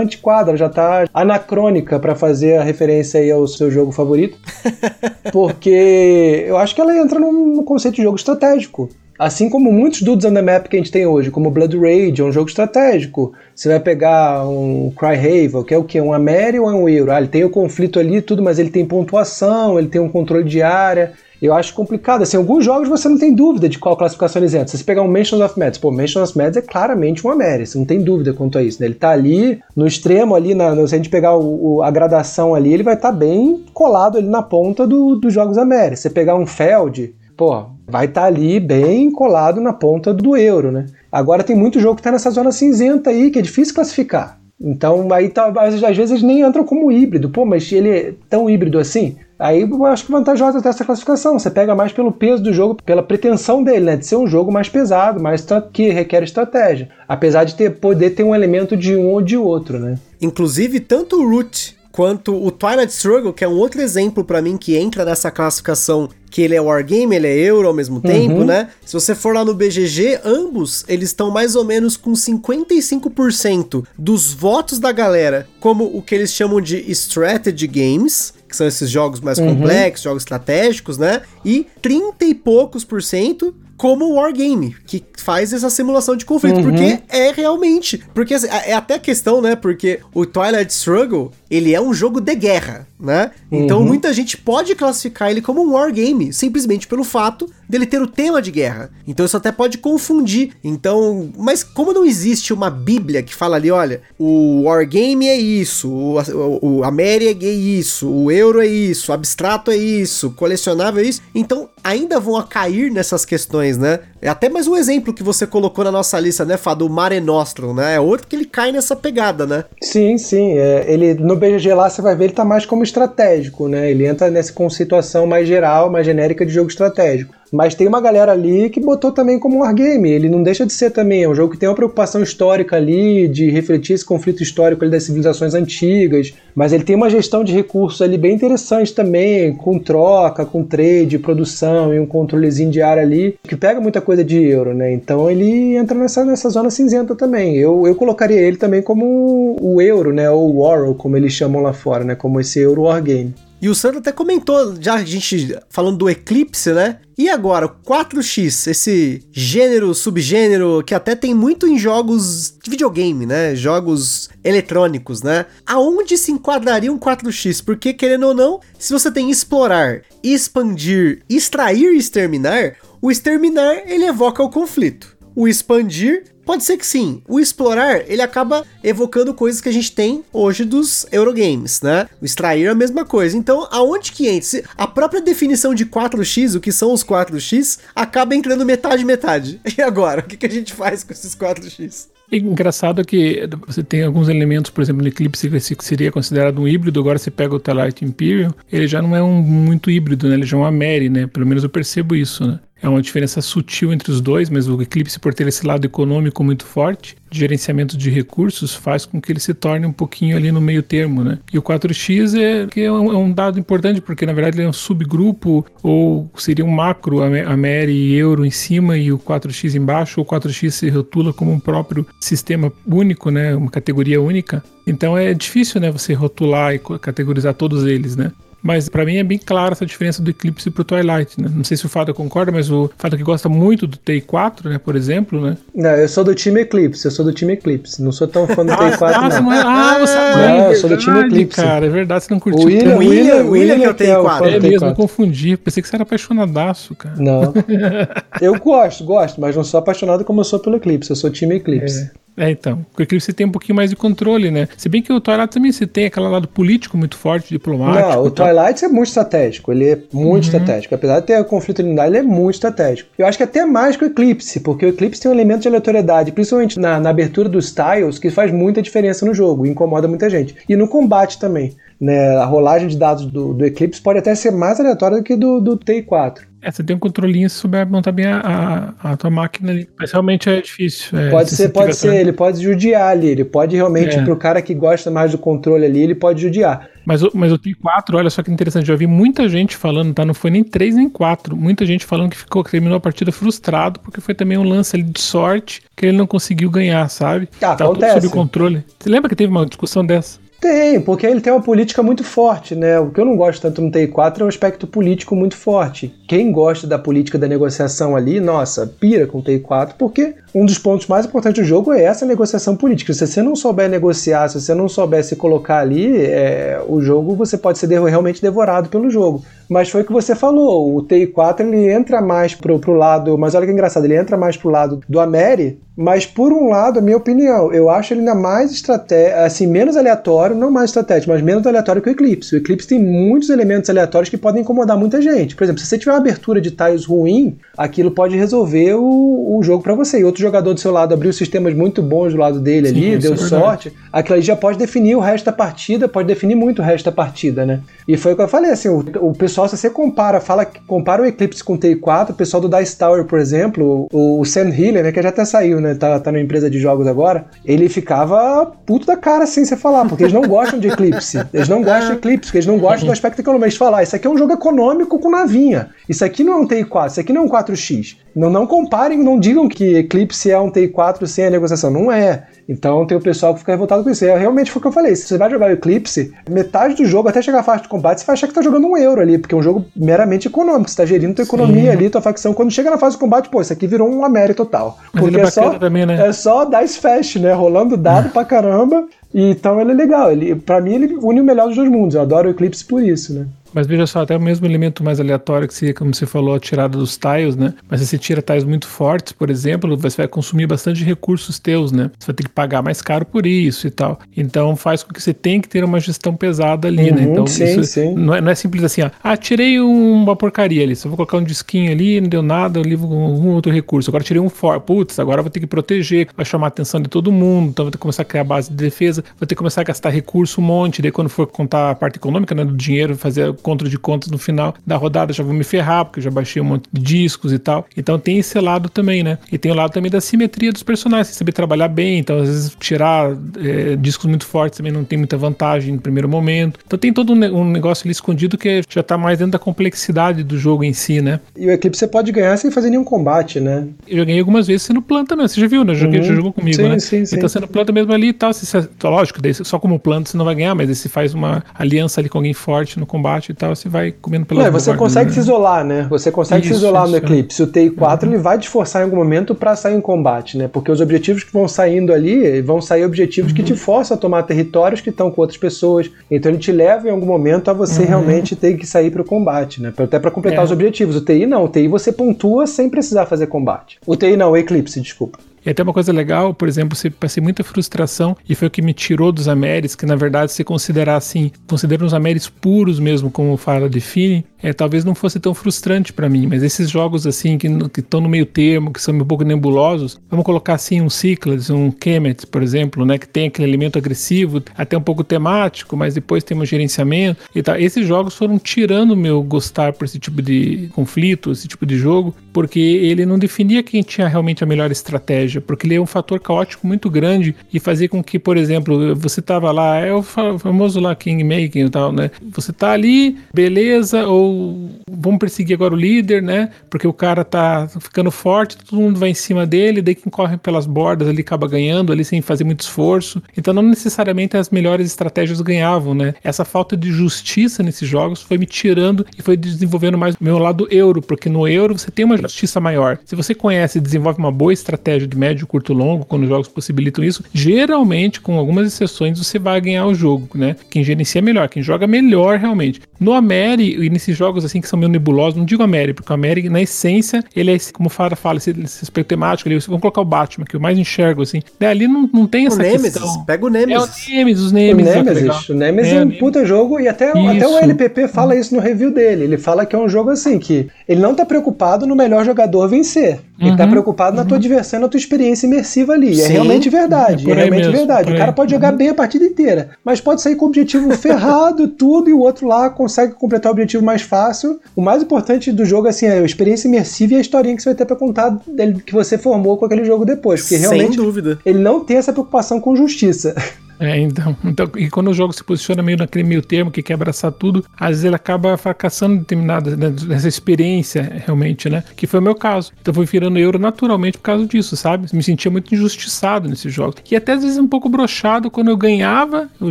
antiquada, já tá anacrônica para fazer a referência aí ao seu jogo favorito. Porque eu acho que ela entra num conceito de jogo estratégico. Assim como muitos dudes on the map que a gente tem hoje, como Blood Rage, é um jogo estratégico. Você vai pegar um Cryhaven, que é o que? Um Ameri ou é um Euro? Ah, ele tem o conflito ali tudo, mas ele tem pontuação, ele tem um controle de área. Eu acho complicado. Assim, alguns jogos você não tem dúvida de qual classificação eles entram. Se você pegar um Mansions of Madness, pô, Mansions of Madness é claramente um Ameri, você não tem dúvida quanto a isso. Né? Ele tá ali no extremo, ali, na, se a gente pegar o, o, a gradação ali, ele vai estar tá bem colado ali na ponta do, dos jogos Ameri. Se você pegar um Feld, pô, vai estar tá ali bem colado na ponta do euro, né? Agora tem muito jogo que está nessa zona cinzenta aí, que é difícil classificar. Então, aí tá, às vezes nem entram como híbrido. Pô, mas ele é tão híbrido assim? Aí eu acho que vantajosa até essa classificação. Você pega mais pelo peso do jogo, pela pretensão dele, né? De ser um jogo mais pesado, mais que requer estratégia. Apesar de ter, poder ter um elemento de um ou de outro, né? Inclusive, tanto o Root quanto o Twilight Struggle, que é um outro exemplo para mim que entra nessa classificação que ele é wargame, ele é euro ao mesmo tempo, uhum. né? Se você for lá no BGG, ambos eles estão mais ou menos com 55% dos votos da galera como o que eles chamam de strategy games, que são esses jogos mais uhum. complexos, jogos estratégicos, né? E 30 e poucos por cento como Wargame, que faz essa simulação de conflito, uhum. porque é realmente, porque assim, é até a questão, né, porque o Twilight Struggle, ele é um jogo de guerra, né? Então uhum. muita gente pode classificar ele como um wargame, simplesmente pelo fato dele ter o tema de guerra. Então isso até pode confundir. Então, mas como não existe uma bíblia que fala ali, olha, o wargame é isso, o, o, o América é isso, o euro é isso, o abstrato é isso, colecionável é isso, então ainda vão a cair nessas questões, né? É até mais um exemplo que você colocou na nossa lista, né, Fado? O Mare Nostrum, né? É outro que ele cai nessa pegada, né? Sim, sim. É, ele, no BGG lá, você vai ver, ele tá mais como estratégico, né? Ele entra nessa conceituação mais geral, mais genérica de jogo estratégico. Mas tem uma galera ali que botou também como wargame. Ele não deixa de ser também. É um jogo que tem uma preocupação histórica ali, de refletir esse conflito histórico ali das civilizações antigas. Mas ele tem uma gestão de recursos ali bem interessante também, com troca, com trade, produção e um controlezinho de área ali, que pega muita coisa de euro, né? Então ele entra nessa, nessa zona cinzenta também. Eu, eu colocaria ele também como o euro, né? Ou o Warrow, como eles chamam lá fora, né? Como esse euro wargame. E o Sandro até comentou, já a gente falando do Eclipse, né? E agora, 4X, esse gênero, subgênero, que até tem muito em jogos de videogame, né? Jogos eletrônicos, né? Aonde se enquadraria um 4X? Porque, querendo ou não, se você tem explorar, expandir, extrair e exterminar, o exterminar ele evoca o conflito. O expandir Pode ser que sim. O explorar, ele acaba evocando coisas que a gente tem hoje dos Eurogames, né? O extrair é a mesma coisa. Então, aonde que entra? A própria definição de 4x, o que são os 4x, acaba entrando metade metade. E agora, o que, que a gente faz com esses 4x? E engraçado que você tem alguns elementos, por exemplo, no Eclipse que seria considerado um híbrido, agora você pega o Twilight Imperium, ele já não é um muito híbrido, né? Ele já é uma Mary, né? Pelo menos eu percebo isso, né? É uma diferença sutil entre os dois, mas o Eclipse, por ter esse lado econômico muito forte, de gerenciamento de recursos, faz com que ele se torne um pouquinho ali no meio termo, né? E o 4x é, que é, um, é um dado importante, porque na verdade ele é um subgrupo, ou seria um macro, a Mary e Euro em cima e o 4x embaixo, o 4x se rotula como um próprio sistema único, né? Uma categoria única. Então é difícil, né, você rotular e categorizar todos eles, né? Mas para mim é bem clara essa diferença do Eclipse pro Twilight, né? Não sei se o Fada concorda, mas o Fada que gosta muito do T4, né, por exemplo, né? Não, eu sou do time Eclipse, eu sou do time Eclipse. Não sou tão fã do T4, ah, não. ah, você é não, eu sou do time Eclipse. Cara, é verdade, você não curtiu. O William, o William, o William, William que é o T4. É mesmo, eu confundi. Pensei que você era apaixonadaço, cara. Não. eu gosto, gosto, mas não sou apaixonado como eu sou pelo Eclipse. Eu sou time Eclipse. É. É, então. Com o Eclipse você tem um pouquinho mais de controle, né? Se bem que o Twilight também você tem aquele lado político muito forte, diplomático. Não, o Twilight é muito estratégico. Ele é muito uhum. estratégico. Apesar de ter a conflitualidade, ele é muito estratégico. Eu acho que até mais que o Eclipse, porque o Eclipse tem um elemento de aleatoriedade, principalmente na, na abertura dos tiles, que faz muita diferença no jogo incomoda muita gente. E no combate também. Né, a rolagem de dados do, do Eclipse pode até ser mais aleatória do que do, do T4. É, você tem um controlinho se souber montar bem a, a, a tua máquina ali. Mas realmente é difícil. É, pode ser, pode ser, ele pode judiar ali. Ele pode realmente, é. pro cara que gosta mais do controle ali, ele pode judiar. Mas, mas o T4, olha só que interessante, já vi muita gente falando, tá? Não foi nem 3 nem 4. Muita gente falando que ficou, que terminou a partida frustrado, porque foi também um lance ali de sorte que ele não conseguiu ganhar, sabe? Ah, tá acontece. sob controle. Você lembra que teve uma discussão dessa? Tem, porque ele tem uma política muito forte, né? O que eu não gosto tanto no TI4 é o aspecto político muito forte. Quem gosta da política da negociação ali, nossa, pira com o TI4, porque um dos pontos mais importantes do jogo é essa negociação política. Se você não souber negociar, se você não souber se colocar ali, é, o jogo você pode ser realmente devorado pelo jogo. Mas foi o que você falou, o TI4 ele entra mais pro, pro lado, mas olha que engraçado, ele entra mais pro lado do Ameri, mas por um lado, a minha opinião, eu acho ele ainda mais estratégico, assim, menos aleatório, não mais estratégico, mas menos aleatório que o Eclipse. O Eclipse tem muitos elementos aleatórios que podem incomodar muita gente. Por exemplo, se você tiver uma abertura de tiles ruim, aquilo pode resolver o, o jogo para você. E outro jogador do seu lado abriu sistemas muito bons do lado dele Sim, ali, deu é sorte, aquilo aí já pode definir o resto da partida, pode definir muito o resto da partida, né? E foi o que eu falei, assim, o, o pessoal, se você compara, fala compara o Eclipse com o TI4, o pessoal do Dice Tower, por exemplo, o, o Sam Healer, né, que já até saiu, né, tá, tá numa empresa de jogos agora, ele ficava puto da cara sem você falar, porque eles não gostam de Eclipse, eles não gostam de Eclipse, porque eles não gostam do aspecto econômico, eles falam, ah, isso aqui é um jogo econômico com navinha, isso aqui não é um TI4, isso aqui não é um 4X, não, não comparem, não digam que Eclipse é um TI4 sem a negociação, não é, então tem o pessoal que fica revoltado com isso. É realmente foi o que eu falei. Se você vai jogar o Eclipse, metade do jogo, até chegar à fase de combate, você vai achar que tá jogando um euro ali, porque é um jogo meramente econômico. Você tá gerindo tua economia Sim. ali, tua facção. Quando chega na fase de combate, pô, isso aqui virou um América total. Porque é, é, só, também, né? é só Dice Fast, né? Rolando dado pra caramba. E, então ele é legal. Ele, pra mim, ele une o melhor dos dois mundos. Eu adoro o Eclipse por isso, né? Mas veja só, até o mesmo elemento mais aleatório que seria, como você falou, a tirada dos tiles, né? Mas se você tira tiles muito fortes, por exemplo, você vai consumir bastante recursos teus, né? Você vai ter que pagar mais caro por isso e tal. Então faz com que você tenha que ter uma gestão pesada ali, né? uhum, né? Então sim, isso sim. Não, é, não é simples assim, ó. Ah, tirei uma porcaria ali. Só vou colocar um disquinho ali, não deu nada, eu livro algum outro recurso. Agora tirei um for. Putz, agora vou ter que proteger, vai chamar a atenção de todo mundo, então vou ter que começar a criar base de defesa, vou ter que começar a gastar recurso um monte. Daí quando for contar a parte econômica, né? Do dinheiro, fazer contra de contas no final da rodada já vou me ferrar, porque eu já baixei um monte de discos e tal. Então tem esse lado também, né? E tem o lado também da simetria dos personagens, saber trabalhar bem, então às vezes tirar é, discos muito fortes também não tem muita vantagem no primeiro momento. Então tem todo um, um negócio ali escondido que já tá mais dentro da complexidade do jogo em si, né? E o Eclipse você pode ganhar sem fazer nenhum combate, né? Eu ganhei algumas vezes sendo planta mesmo, você já viu, né? Joguei, uhum. já jogou comigo, sim, né? Sim, sim. Então sendo planta mesmo ali e tal, se, lógico, daí só como planta você não vai ganhar, mas aí você faz uma aliança ali com alguém forte no combate e tal, você vai comendo pela Não, você consegue né? se isolar, né? Você consegue isso, se isolar no Eclipse. O TI4 uhum. ele vai te forçar em algum momento para sair em combate, né? Porque os objetivos que vão saindo ali vão sair objetivos uhum. que te uhum. forçam a tomar territórios que estão com outras pessoas. Então ele te leva em algum momento a você uhum. realmente ter que sair para o combate, né? Até para completar é. os objetivos. O TI não, o TI você pontua sem precisar fazer combate. O TI não, o Eclipse, desculpa. E até uma coisa legal, por exemplo, você passei muita frustração e foi o que me tirou dos Améris, que na verdade se considerar assim, consideram os Améris puros mesmo, como Fala define, é, talvez não fosse tão frustrante para mim, mas esses jogos assim que estão no meio termo, que são um pouco nebulosos, vamos colocar assim um Cyclades, um Kemet, por exemplo, né, que tem aquele elemento agressivo, até um pouco temático, mas depois tem um gerenciamento e tal. Esses jogos foram tirando o meu gostar por esse tipo de conflito, esse tipo de jogo, porque ele não definia quem tinha realmente a melhor estratégia, porque ele é um fator caótico muito grande e fazia com que, por exemplo, você tava lá, é o famoso lá Kingmaking e tal, né? Você tá ali, beleza, ou vamos perseguir agora o líder, né? Porque o cara tá ficando forte, todo mundo vai em cima dele, daí quem corre pelas bordas ali acaba ganhando ali sem fazer muito esforço. Então não necessariamente as melhores estratégias ganhavam, né? Essa falta de justiça nesses jogos foi me tirando e foi desenvolvendo mais o meu lado euro, porque no euro você tem uma justiça maior. Se você conhece e desenvolve uma boa estratégia de médio, curto, longo, quando os jogos possibilitam isso, geralmente, com algumas exceções, você vai ganhar o jogo, né? Quem gerencia melhor, quem joga melhor realmente. No Ameri, e nesses jogos assim que são meio nebulosos, não digo América, porque o América, na essência, ele é, como o Fara fala, esse, esse aspecto temático ali, vamos colocar o Batman, que eu mais enxergo, assim. Daí ali não, não tem essa o Nemesis, questão. Pega o Nemesis. É o Nemesis, os Nemesis. O Nemesis, o Nemesis é, é um puta jogo, e até, até o LPP fala isso no review dele. Ele fala que é um jogo assim, que ele não tá preocupado no melhor jogador vencer. Ele tá uhum, tá preocupado uhum. na tua diversão, na tua experiência imersiva ali. É Sim, é realmente verdade. É, é realmente mesmo, verdade. O cara pode jogar uhum. bem a partida inteira, mas pode sair com o objetivo ferrado, tudo, e o outro lá consegue completar o objetivo mais fácil. O mais importante do jogo assim, é a experiência imersiva e a historinha que você vai ter para contar que você formou com aquele jogo depois. Porque realmente Sem dúvida. ele não tem essa preocupação com justiça. É, então, então. E quando o jogo se posiciona meio naquele meio termo que quer abraçar tudo, às vezes ele acaba fracassando determinada né, nessa experiência, realmente, né? Que foi o meu caso. Então fui virando euro naturalmente por causa disso, sabe? Me sentia muito injustiçado nesse jogo. E até às vezes um pouco brochado quando eu ganhava o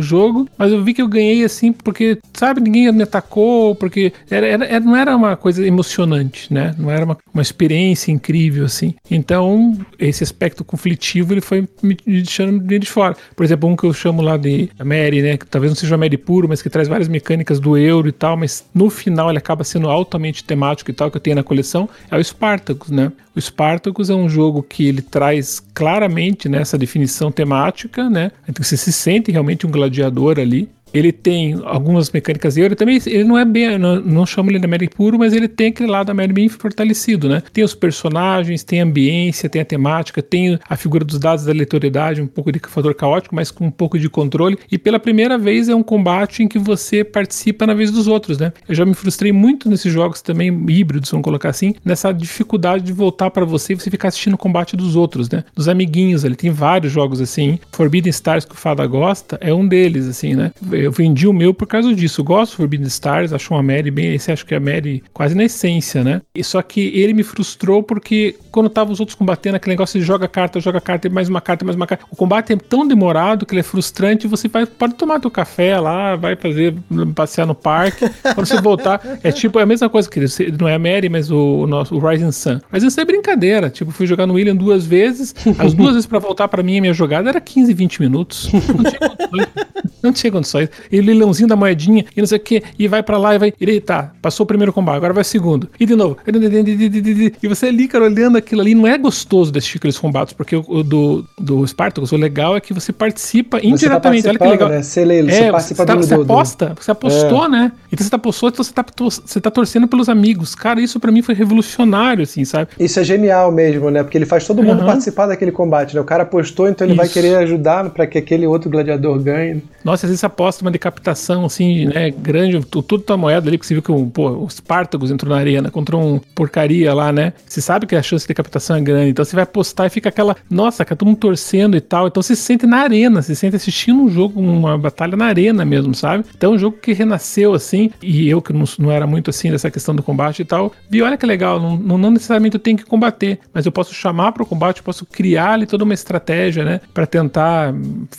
jogo, mas eu vi que eu ganhei assim porque, sabe, ninguém me atacou, porque era, era, não era uma coisa emocionante, né? Não era uma, uma experiência incrível, assim. Então, esse aspecto conflitivo ele foi me deixando de fora. Por exemplo, um que eu chamo lá de Mary, né? Que talvez não seja Mary puro, mas que traz várias mecânicas do euro e tal, mas no final ele acaba sendo altamente temático e tal, que eu tenho na coleção, é o Spartacus, né? O Spartacus é um jogo que ele traz claramente né, essa definição temática, né? Então você se sente realmente um gladiador ali. Ele tem algumas mecânicas euro, também ele não é bem, não, não chamo ele de Mary puro, mas ele tem aquele lado da Mary bem fortalecido, né? Tem os personagens, tem a ambiência, tem a temática, tem a figura dos dados da aleatoriedade, um pouco de fator caótico, mas com um pouco de controle. E pela primeira vez é um combate em que você participa na vez dos outros, né? Eu já me frustrei muito nesses jogos também híbridos, vamos colocar assim, nessa dificuldade de voltar para você e você ficar assistindo o combate dos outros, né? Dos amiguinhos, ele tem vários jogos assim. Forbidden Stars que o Fada gosta é um deles, assim, né? Eu vendi o meu por causa disso. Eu gosto do Forbidden Stars, acho uma Mary bem. Esse acho que é a Mary quase na essência, né? E só que ele me frustrou porque quando tava os outros combatendo, aquele negócio de joga carta, joga carta, mais uma carta, mais uma carta. O combate é tão demorado que ele é frustrante. Você vai, pode tomar teu café lá, vai fazer, passear no parque. quando você voltar, é tipo é a mesma coisa que não é a Mary, mas o, o nosso o Rising Sun. Rising Sun é brincadeira. Tipo, fui jogar no William duas vezes. As duas vezes para voltar para mim, a minha jogada era 15, 20 minutos. Não tinha condições. Não tinha condições. E o leilãozinho da moedinha e não sei o que. E vai para lá e vai. E tá, passou o primeiro combate, agora vai o segundo. E de novo. E você ali, cara, olhando aquilo ali. Não é gostoso desses aqueles combates, porque o, do, do Spartacus, o legal é que você participa você tá indiretamente. Olha que legal. Né? Você, lê, é, você participa você, tá, do, você aposta, você apostou, é. né? Então você tá apostou, então você tá, você tá torcendo pelos amigos. Cara, isso para mim foi revolucionário, assim, sabe? Isso é genial mesmo, né? Porque ele faz todo mundo uhum. participar daquele combate, né? O cara apostou, então ele isso. vai querer ajudar para que aquele outro gladiador ganhe. Nossa, às vezes você aposta uma decapitação, assim, né? Grande, tudo tua moeda ali, que você viu que um, pô, o Spartacus entrou na arena contra um porcaria lá, né? Você sabe que a chance de decapitação é grande, então você vai apostar e fica aquela, nossa, cara, todo mundo torcendo e tal. Então você se sente na arena, você se sente assistindo um jogo, uma batalha na arena mesmo, sabe? Então é um jogo que renasceu assim, e eu que não, não era muito assim dessa questão do combate e tal, vi, olha que legal, não, não necessariamente eu tenho que combater, mas eu posso chamar para o combate, posso criar ali toda uma estratégia, né? Para tentar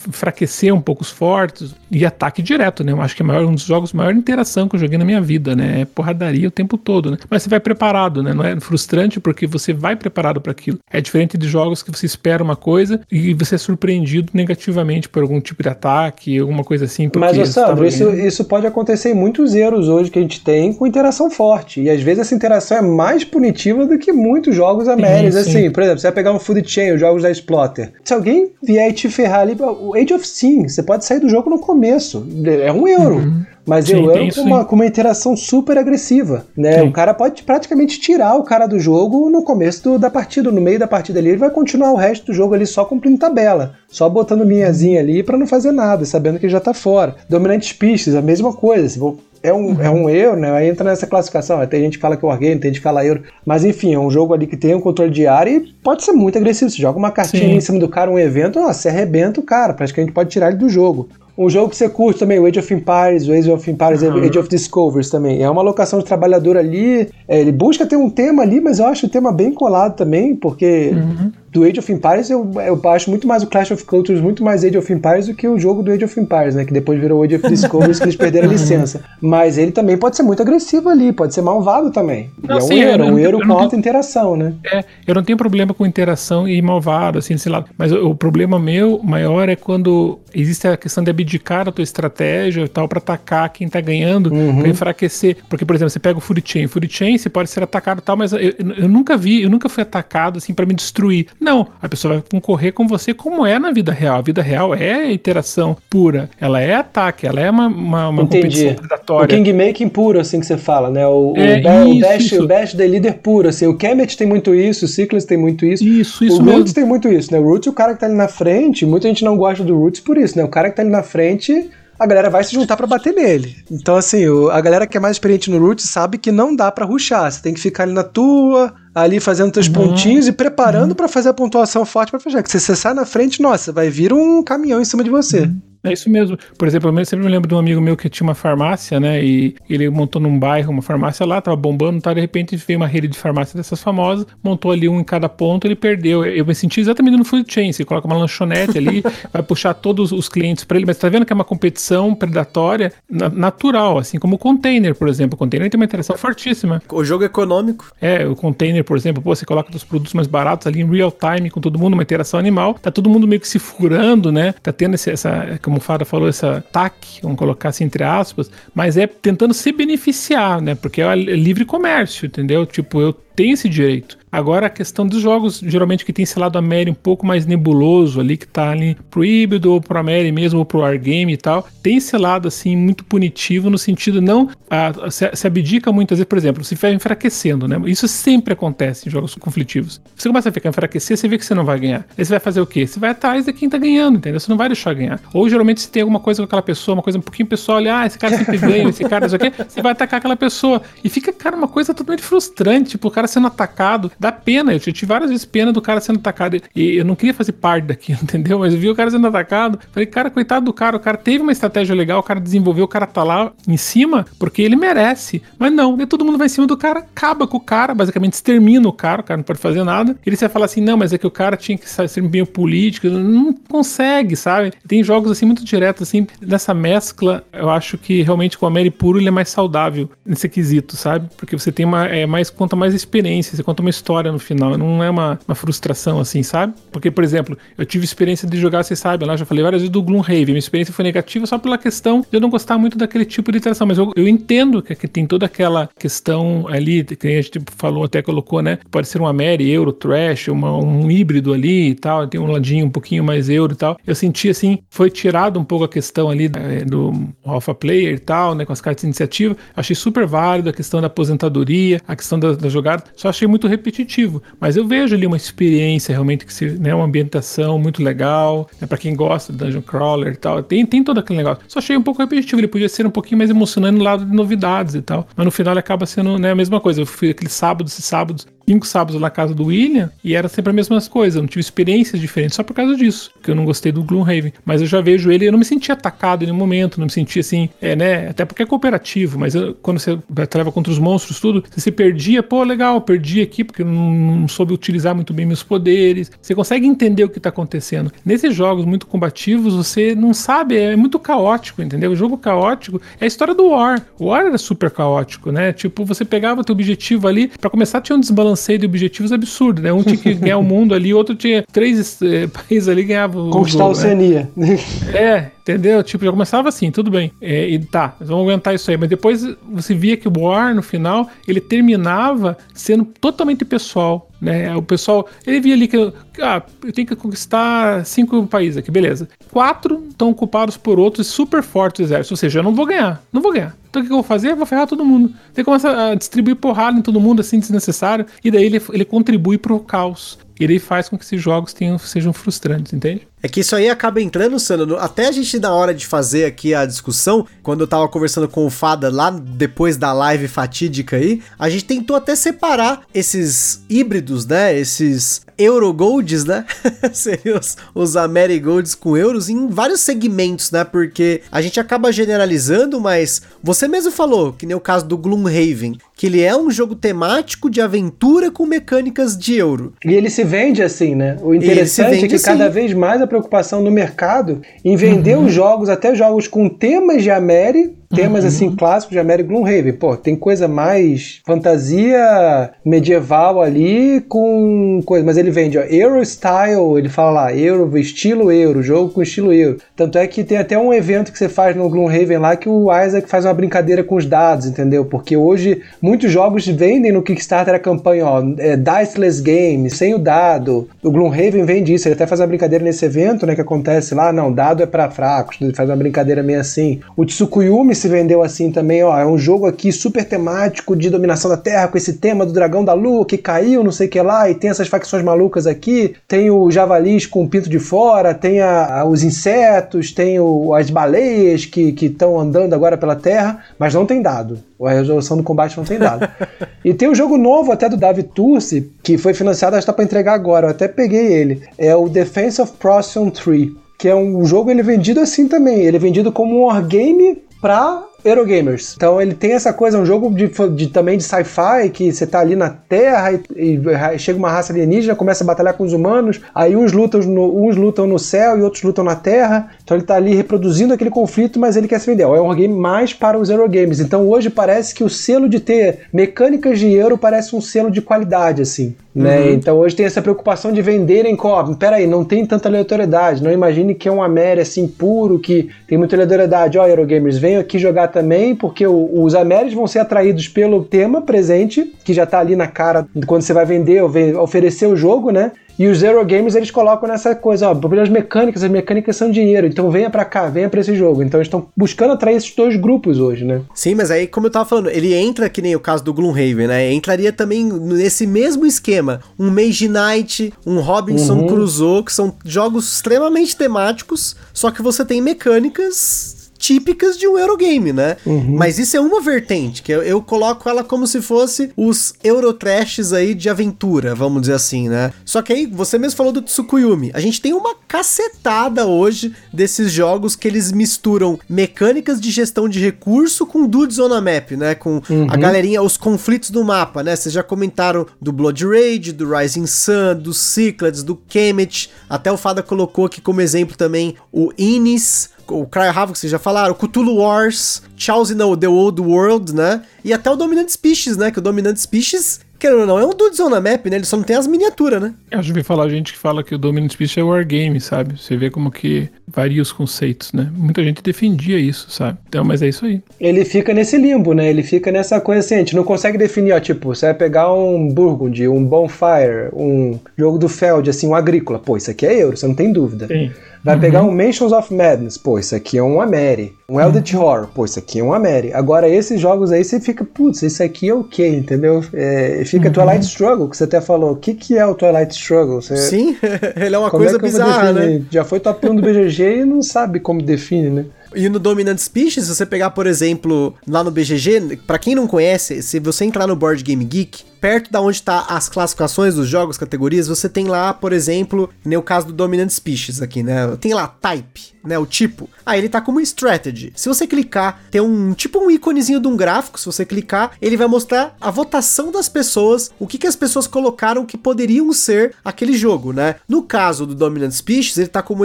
enfraquecer um pouco os fortes e ataque direto, né? Eu acho que é maior, um dos jogos maior interação que eu joguei na minha vida, né? É porradaria o tempo todo, né? Mas você vai preparado, né? Não é frustrante porque você vai preparado para aquilo. É diferente de jogos que você espera uma coisa e você é surpreendido negativamente por algum tipo de ataque, alguma coisa assim. Mas, Sandro, isso, isso pode acontecer em muitos erros hoje que a gente tem com interação forte. E às vezes essa interação é mais punitiva do que muitos jogos amélios. Assim, por exemplo, você vai pegar um Food Chain, os jogos da Exploiter. Se alguém vier e te ferrar ali, o Age of Sin, você pode sair do jogo no começo. É um euro. Uhum. Mas Sim, eu amo com uma, com uma interação super agressiva, né? Sim. O cara pode praticamente tirar o cara do jogo no começo do, da partida, no meio da partida ali, ele vai continuar o resto do jogo ali só cumprindo tabela, só botando linhazinha ali para não fazer nada, sabendo que ele já tá fora. Dominantes pistas, a mesma coisa. Se vou é um, é um euro, né? Aí entra nessa classificação. Tem gente que fala que é Wargame, tem gente que fala euro. Mas enfim, é um jogo ali que tem um controle de área e pode ser muito agressivo. Você joga uma cartinha em cima do cara, um evento, ó, você arrebenta o cara. Praticamente pode tirar ele do jogo. Um jogo que você curte também, o Age of Empires, o Age of Empires, uhum. Age of Discoveries também. É uma locação de trabalhador ali. É, ele busca ter um tema ali, mas eu acho o tema bem colado também, porque uhum do Age of Empires, eu, eu acho muito mais o Clash of Cultures, muito mais Age of Empires do que o jogo do Age of Empires, né? Que depois virou Age of Discovery, que eles perderam a licença. Mas ele também pode ser muito agressivo ali, pode ser malvado também. Não, e é um sim, euro, um euro com alta interação, né? É, eu não tenho problema com interação e malvado, assim, sei lá. Mas o, o problema meu maior é quando existe a questão de abdicar a tua estratégia e tal para atacar quem tá ganhando, uhum. para enfraquecer. Porque, por exemplo, você pega o Food Chain. Food Chain, você pode ser atacado e tal, mas eu, eu nunca vi, eu nunca fui atacado assim para me destruir. Não, a pessoa vai concorrer com você como é na vida real. A vida real é interação pura, ela é ataque, ela é uma, uma, uma competição predatória. O kingmaking puro, assim que você fala, né? O, é, o, isso, Bash, isso. o Bash da líder puro, assim. O Kemet tem muito isso, o Cycles tem muito isso. Isso, isso O mesmo. Roots tem muito isso, né? O Roots, o cara que tá ali na frente, muita gente não gosta do Roots por isso, né? O cara que tá ali na frente a galera vai se juntar para bater nele. Então, assim, a galera que é mais experiente no root sabe que não dá para ruxar. Você tem que ficar ali na tua, ali fazendo teus uhum. pontinhos e preparando uhum. para fazer a pontuação forte para fechar. Que se você sai na frente, nossa, vai vir um caminhão em cima de você. Uhum. É isso mesmo. Por exemplo, eu sempre me lembro de um amigo meu que tinha uma farmácia, né? E ele montou num bairro uma farmácia lá, tava bombando, tá? De repente veio uma rede de farmácia dessas famosas, montou ali um em cada ponto, ele perdeu. Eu me senti exatamente no food chain. Você coloca uma lanchonete ali, vai puxar todos os clientes para ele, mas tá vendo que é uma competição predatória natural, assim como o container, por exemplo. O container tem uma interação fortíssima. O jogo econômico. É, o container, por exemplo, pô, você coloca os produtos mais baratos ali em real time com todo mundo, uma interação animal, tá todo mundo meio que se furando, né? Tá tendo esse, essa, como o falou, essa TAC, vamos colocar assim entre aspas, mas é tentando se beneficiar, né? Porque é livre comércio, entendeu? Tipo, eu tenho esse direito. Agora a questão dos jogos, geralmente que tem esse lado Ameri um pouco mais nebuloso ali, que tá ali pro híbrido ou pro Ameri mesmo, ou pro Wargame e tal, tem esse lado assim muito punitivo no sentido não a, se, se abdica muitas vezes, por exemplo, se vai enfraquecendo, né? Isso sempre acontece em jogos conflitivos. Você começa a ficar enfraquecer, você vê que você não vai ganhar. Aí você vai fazer o quê? Você vai atrás de quem tá ganhando, entendeu? Você não vai deixar ganhar. Ou geralmente se tem alguma coisa com aquela pessoa, uma coisa um pouquinho pessoal, ali, ah, esse cara sempre ganha, esse cara, isso aqui, você vai atacar aquela pessoa. E fica, cara, uma coisa totalmente frustrante, tipo, o cara sendo atacado, dá pena. Eu tive várias vezes pena do cara sendo atacado. E eu não queria fazer parte daquilo, entendeu? Mas eu vi o cara sendo atacado. Falei, cara, coitado do cara. O cara teve uma estratégia legal, o cara desenvolveu, o cara tá lá em cima porque ele merece. Mas não, todo mundo vai em cima do cara, acaba com o cara, basicamente extermina o cara, o cara não pode fazer nada. Ele vai falar assim: não, mas é que o cara tinha que ser meio político. Não consegue, sabe? Tem jogos assim muito diretos, assim, nessa mescla. Eu acho que realmente com o Mary puro ele é mais saudável nesse quesito, sabe? Porque você tem uma. É mais, conta mais experiência você conta uma história no final, não é uma, uma frustração assim, sabe? Porque, por exemplo, eu tive experiência de jogar, vocês sabem, lá já falei várias vezes do Gloomhaven, minha experiência foi negativa só pela questão de eu não gostar muito daquele tipo de interação, mas eu, eu entendo que, que, tem toda aquela questão ali, que a gente falou, até colocou, né? Pode ser uma Mary, Euro, Trash, uma, um híbrido ali e tal, tem um ladinho um pouquinho mais Euro e tal. Eu senti assim, foi tirado um pouco a questão ali é, do Alpha Player e tal, né? Com as cartas de iniciativa. Achei super válido a questão da aposentadoria, a questão da, da jogada, só achei muito repetitivo, mas eu vejo ali uma experiência realmente que se, né, uma ambientação muito legal, né, para quem gosta de Dungeon Crawler e tal, tem, tem todo aquele negócio. Só achei um pouco repetitivo, ele podia ser um pouquinho mais emocionante no lado de novidades e tal, mas no final ele acaba sendo né, a mesma coisa. Eu fui aqueles sábados e sábados cinco sábados na casa do William e era sempre a mesma coisa. Eu não tive experiências diferentes só por causa disso, porque eu não gostei do Gloomhaven. Mas eu já vejo ele, eu não me senti atacado em nenhum momento, não me senti assim, é, né? Até porque é cooperativo, mas eu, quando você leva contra os monstros, tudo, você se perdia, pô, legal, perdi aqui porque eu não, não soube utilizar muito bem meus poderes. Você consegue entender o que tá acontecendo. Nesses jogos muito combativos, você não sabe, é muito caótico, entendeu? O jogo caótico é a história do War. O War era super caótico, né? Tipo, você pegava teu objetivo ali, para começar tinha um desbalanceio balancei de objetivos absurdo, né? Um tinha que ganhar o mundo ali, outro tinha três eh, países ali ganhava Conquistar a Oceania. Né? É, entendeu? Tipo, já começava assim, tudo bem. É, e tá, vamos aguentar isso aí. Mas depois você via que o War, no final, ele terminava sendo totalmente pessoal. Né? O pessoal, ele via ali que ah, eu tenho que conquistar cinco países aqui, beleza. Quatro estão ocupados por outros super fortes exércitos, ou seja, eu não vou ganhar, não vou ganhar. Então o que eu vou fazer? Eu vou ferrar todo mundo. Tem que começar a distribuir porrada em todo mundo assim desnecessário, e daí ele, ele contribui pro caos. E ele faz com que esses jogos tenham, sejam frustrantes, entende? É que isso aí acaba entrando, Sandro, até a gente na hora de fazer aqui a discussão, quando eu tava conversando com o Fada lá depois da live fatídica aí, a gente tentou até separar esses híbridos, né, esses Eurogolds, né? Seriam os, os Amerigolds com euros em vários segmentos, né? Porque a gente acaba generalizando, mas você mesmo falou, que nem o caso do Gloomhaven, que ele é um jogo temático de aventura com mecânicas de euro. E ele se vende assim, né? O interessante é que assim. cada vez mais a preocupação no mercado em vender uhum. os jogos, até jogos com temas de Ameri, temas uhum. assim clássicos de América Gloomhaven. Pô, tem coisa mais fantasia medieval ali com coisa, mas ele vende ó, Euro Style, ele fala lá, Euro, estilo Euro, jogo com estilo Euro. Tanto é que tem até um evento que você faz no Gloomhaven lá que o Isaac faz uma brincadeira com os dados, entendeu? Porque hoje muitos jogos vendem no Kickstarter a campanha, ó, é, Diceless Game, sem o dado. O Gloomhaven vende isso, ele até faz uma brincadeira nesse evento, né, que acontece lá, não, dado é para fracos, ele faz uma brincadeira meio assim. O Tsukuyumi se vendeu assim também, ó. É um jogo aqui super temático de dominação da Terra, com esse tema do dragão da lua que caiu, não sei o que lá, e tem essas facções malucas aqui. Tem o javalis com o pinto de fora, tem a, a, os insetos, tem o, as baleias que estão andando agora pela Terra, mas não tem dado. A resolução do combate não tem dado. e tem um jogo novo até do David Tursi, que foi financiado, acho que tá pra entregar agora, eu até peguei ele. É o Defense of Procyon 3 que é um jogo ele é vendido assim também. Ele é vendido como um wargame pra Eurogamers. Então ele tem essa coisa, um jogo de, de também de sci-fi, que você tá ali na Terra e, e, chega uma raça alienígena, começa a batalhar com os humanos, aí uns lutam, no, uns lutam no céu e outros lutam na Terra. Então ele tá ali reproduzindo aquele conflito, mas ele quer se vender. É um game mais para os Eurogames. Então hoje parece que o selo de ter mecânicas de Euro parece um selo de qualidade, assim. Né? Uhum. Então hoje tem essa preocupação de venderem como, peraí, não tem tanta aleatoriedade, não imagine que é um Ameri assim puro, que tem muita aleatoriedade. Ó, oh, Eurogamers, venham aqui jogar também, porque o, os Ameres vão ser atraídos pelo tema presente, que já tá ali na cara quando você vai vender ou oferecer o jogo, né? E os Zero Games eles colocam nessa coisa, ó, as mecânicas, as mecânicas são dinheiro, então venha para cá, venha para esse jogo. Então eles estão buscando atrair esses dois grupos hoje, né? Sim, mas aí, como eu tava falando, ele entra que nem o caso do Gloomhaven, né? Entraria também nesse mesmo esquema. Um Mage Knight, um Robinson uhum. Crusoe, que são jogos extremamente temáticos, só que você tem mecânicas típicas de um Eurogame, né? Uhum. Mas isso é uma vertente, que eu, eu, coloco ela como se fosse os Eurotrashes aí de aventura, vamos dizer assim, né? Só que aí, você mesmo falou do Tsukuyumi. A gente tem uma cacetada hoje desses jogos que eles misturam mecânicas de gestão de recurso com dudes on a map, né? Com uhum. a galerinha, os conflitos do mapa, né? Vocês já comentaram do Blood Rage, do Rising Sun, do Cyclades, do Kemet, até o Fada colocou aqui como exemplo também o Inis, o Cry Havoc, vocês já falaram, o Cthulhu Wars, Chaos in the Old World, né? E até o Dominant Species, né? Que o Dominant Species, querendo ou não, é um Dudes on a Map, né? Ele só não tem as miniaturas, né? Eu já ouvi falar gente que fala que o Dominant Species é Wargame, sabe? Você vê como que varia os conceitos, né? Muita gente defendia isso, sabe? Então, mas é isso aí. Ele fica nesse limbo, né? Ele fica nessa coisa assim, a gente não consegue definir, ó, tipo, você vai pegar um Burgundy, um Bonfire, um jogo do Feld, assim, um Agrícola. Pô, isso aqui é euro, você não tem dúvida. Sim. Vai uhum. pegar um Mansions of Madness, pô, isso aqui é um Ameri. Um Eldritch uhum. Horror, pô, isso aqui é um Ameri. Agora, esses jogos aí, você fica, putz, isso aqui é o quê, entendeu? É, fica uhum. Twilight Struggle, que você até falou. O que, que é o Twilight Struggle? Você... Sim, ele é uma coisa é bizarra, né? Já foi top 1 do BGG e não sabe como define, né? E no Dominant Species, se você pegar, por exemplo, lá no BGG, para quem não conhece, se você entrar no Board Game Geek, perto da onde tá as classificações dos jogos, categorias, você tem lá, por exemplo, no caso do Dominant Species aqui, né? Tem lá Type, né? O tipo. Aí ah, ele tá como Strategy. Se você clicar, tem um tipo um íconezinho de um gráfico. Se você clicar, ele vai mostrar a votação das pessoas, o que, que as pessoas colocaram que poderiam ser aquele jogo, né? No caso do Dominant Species, ele tá como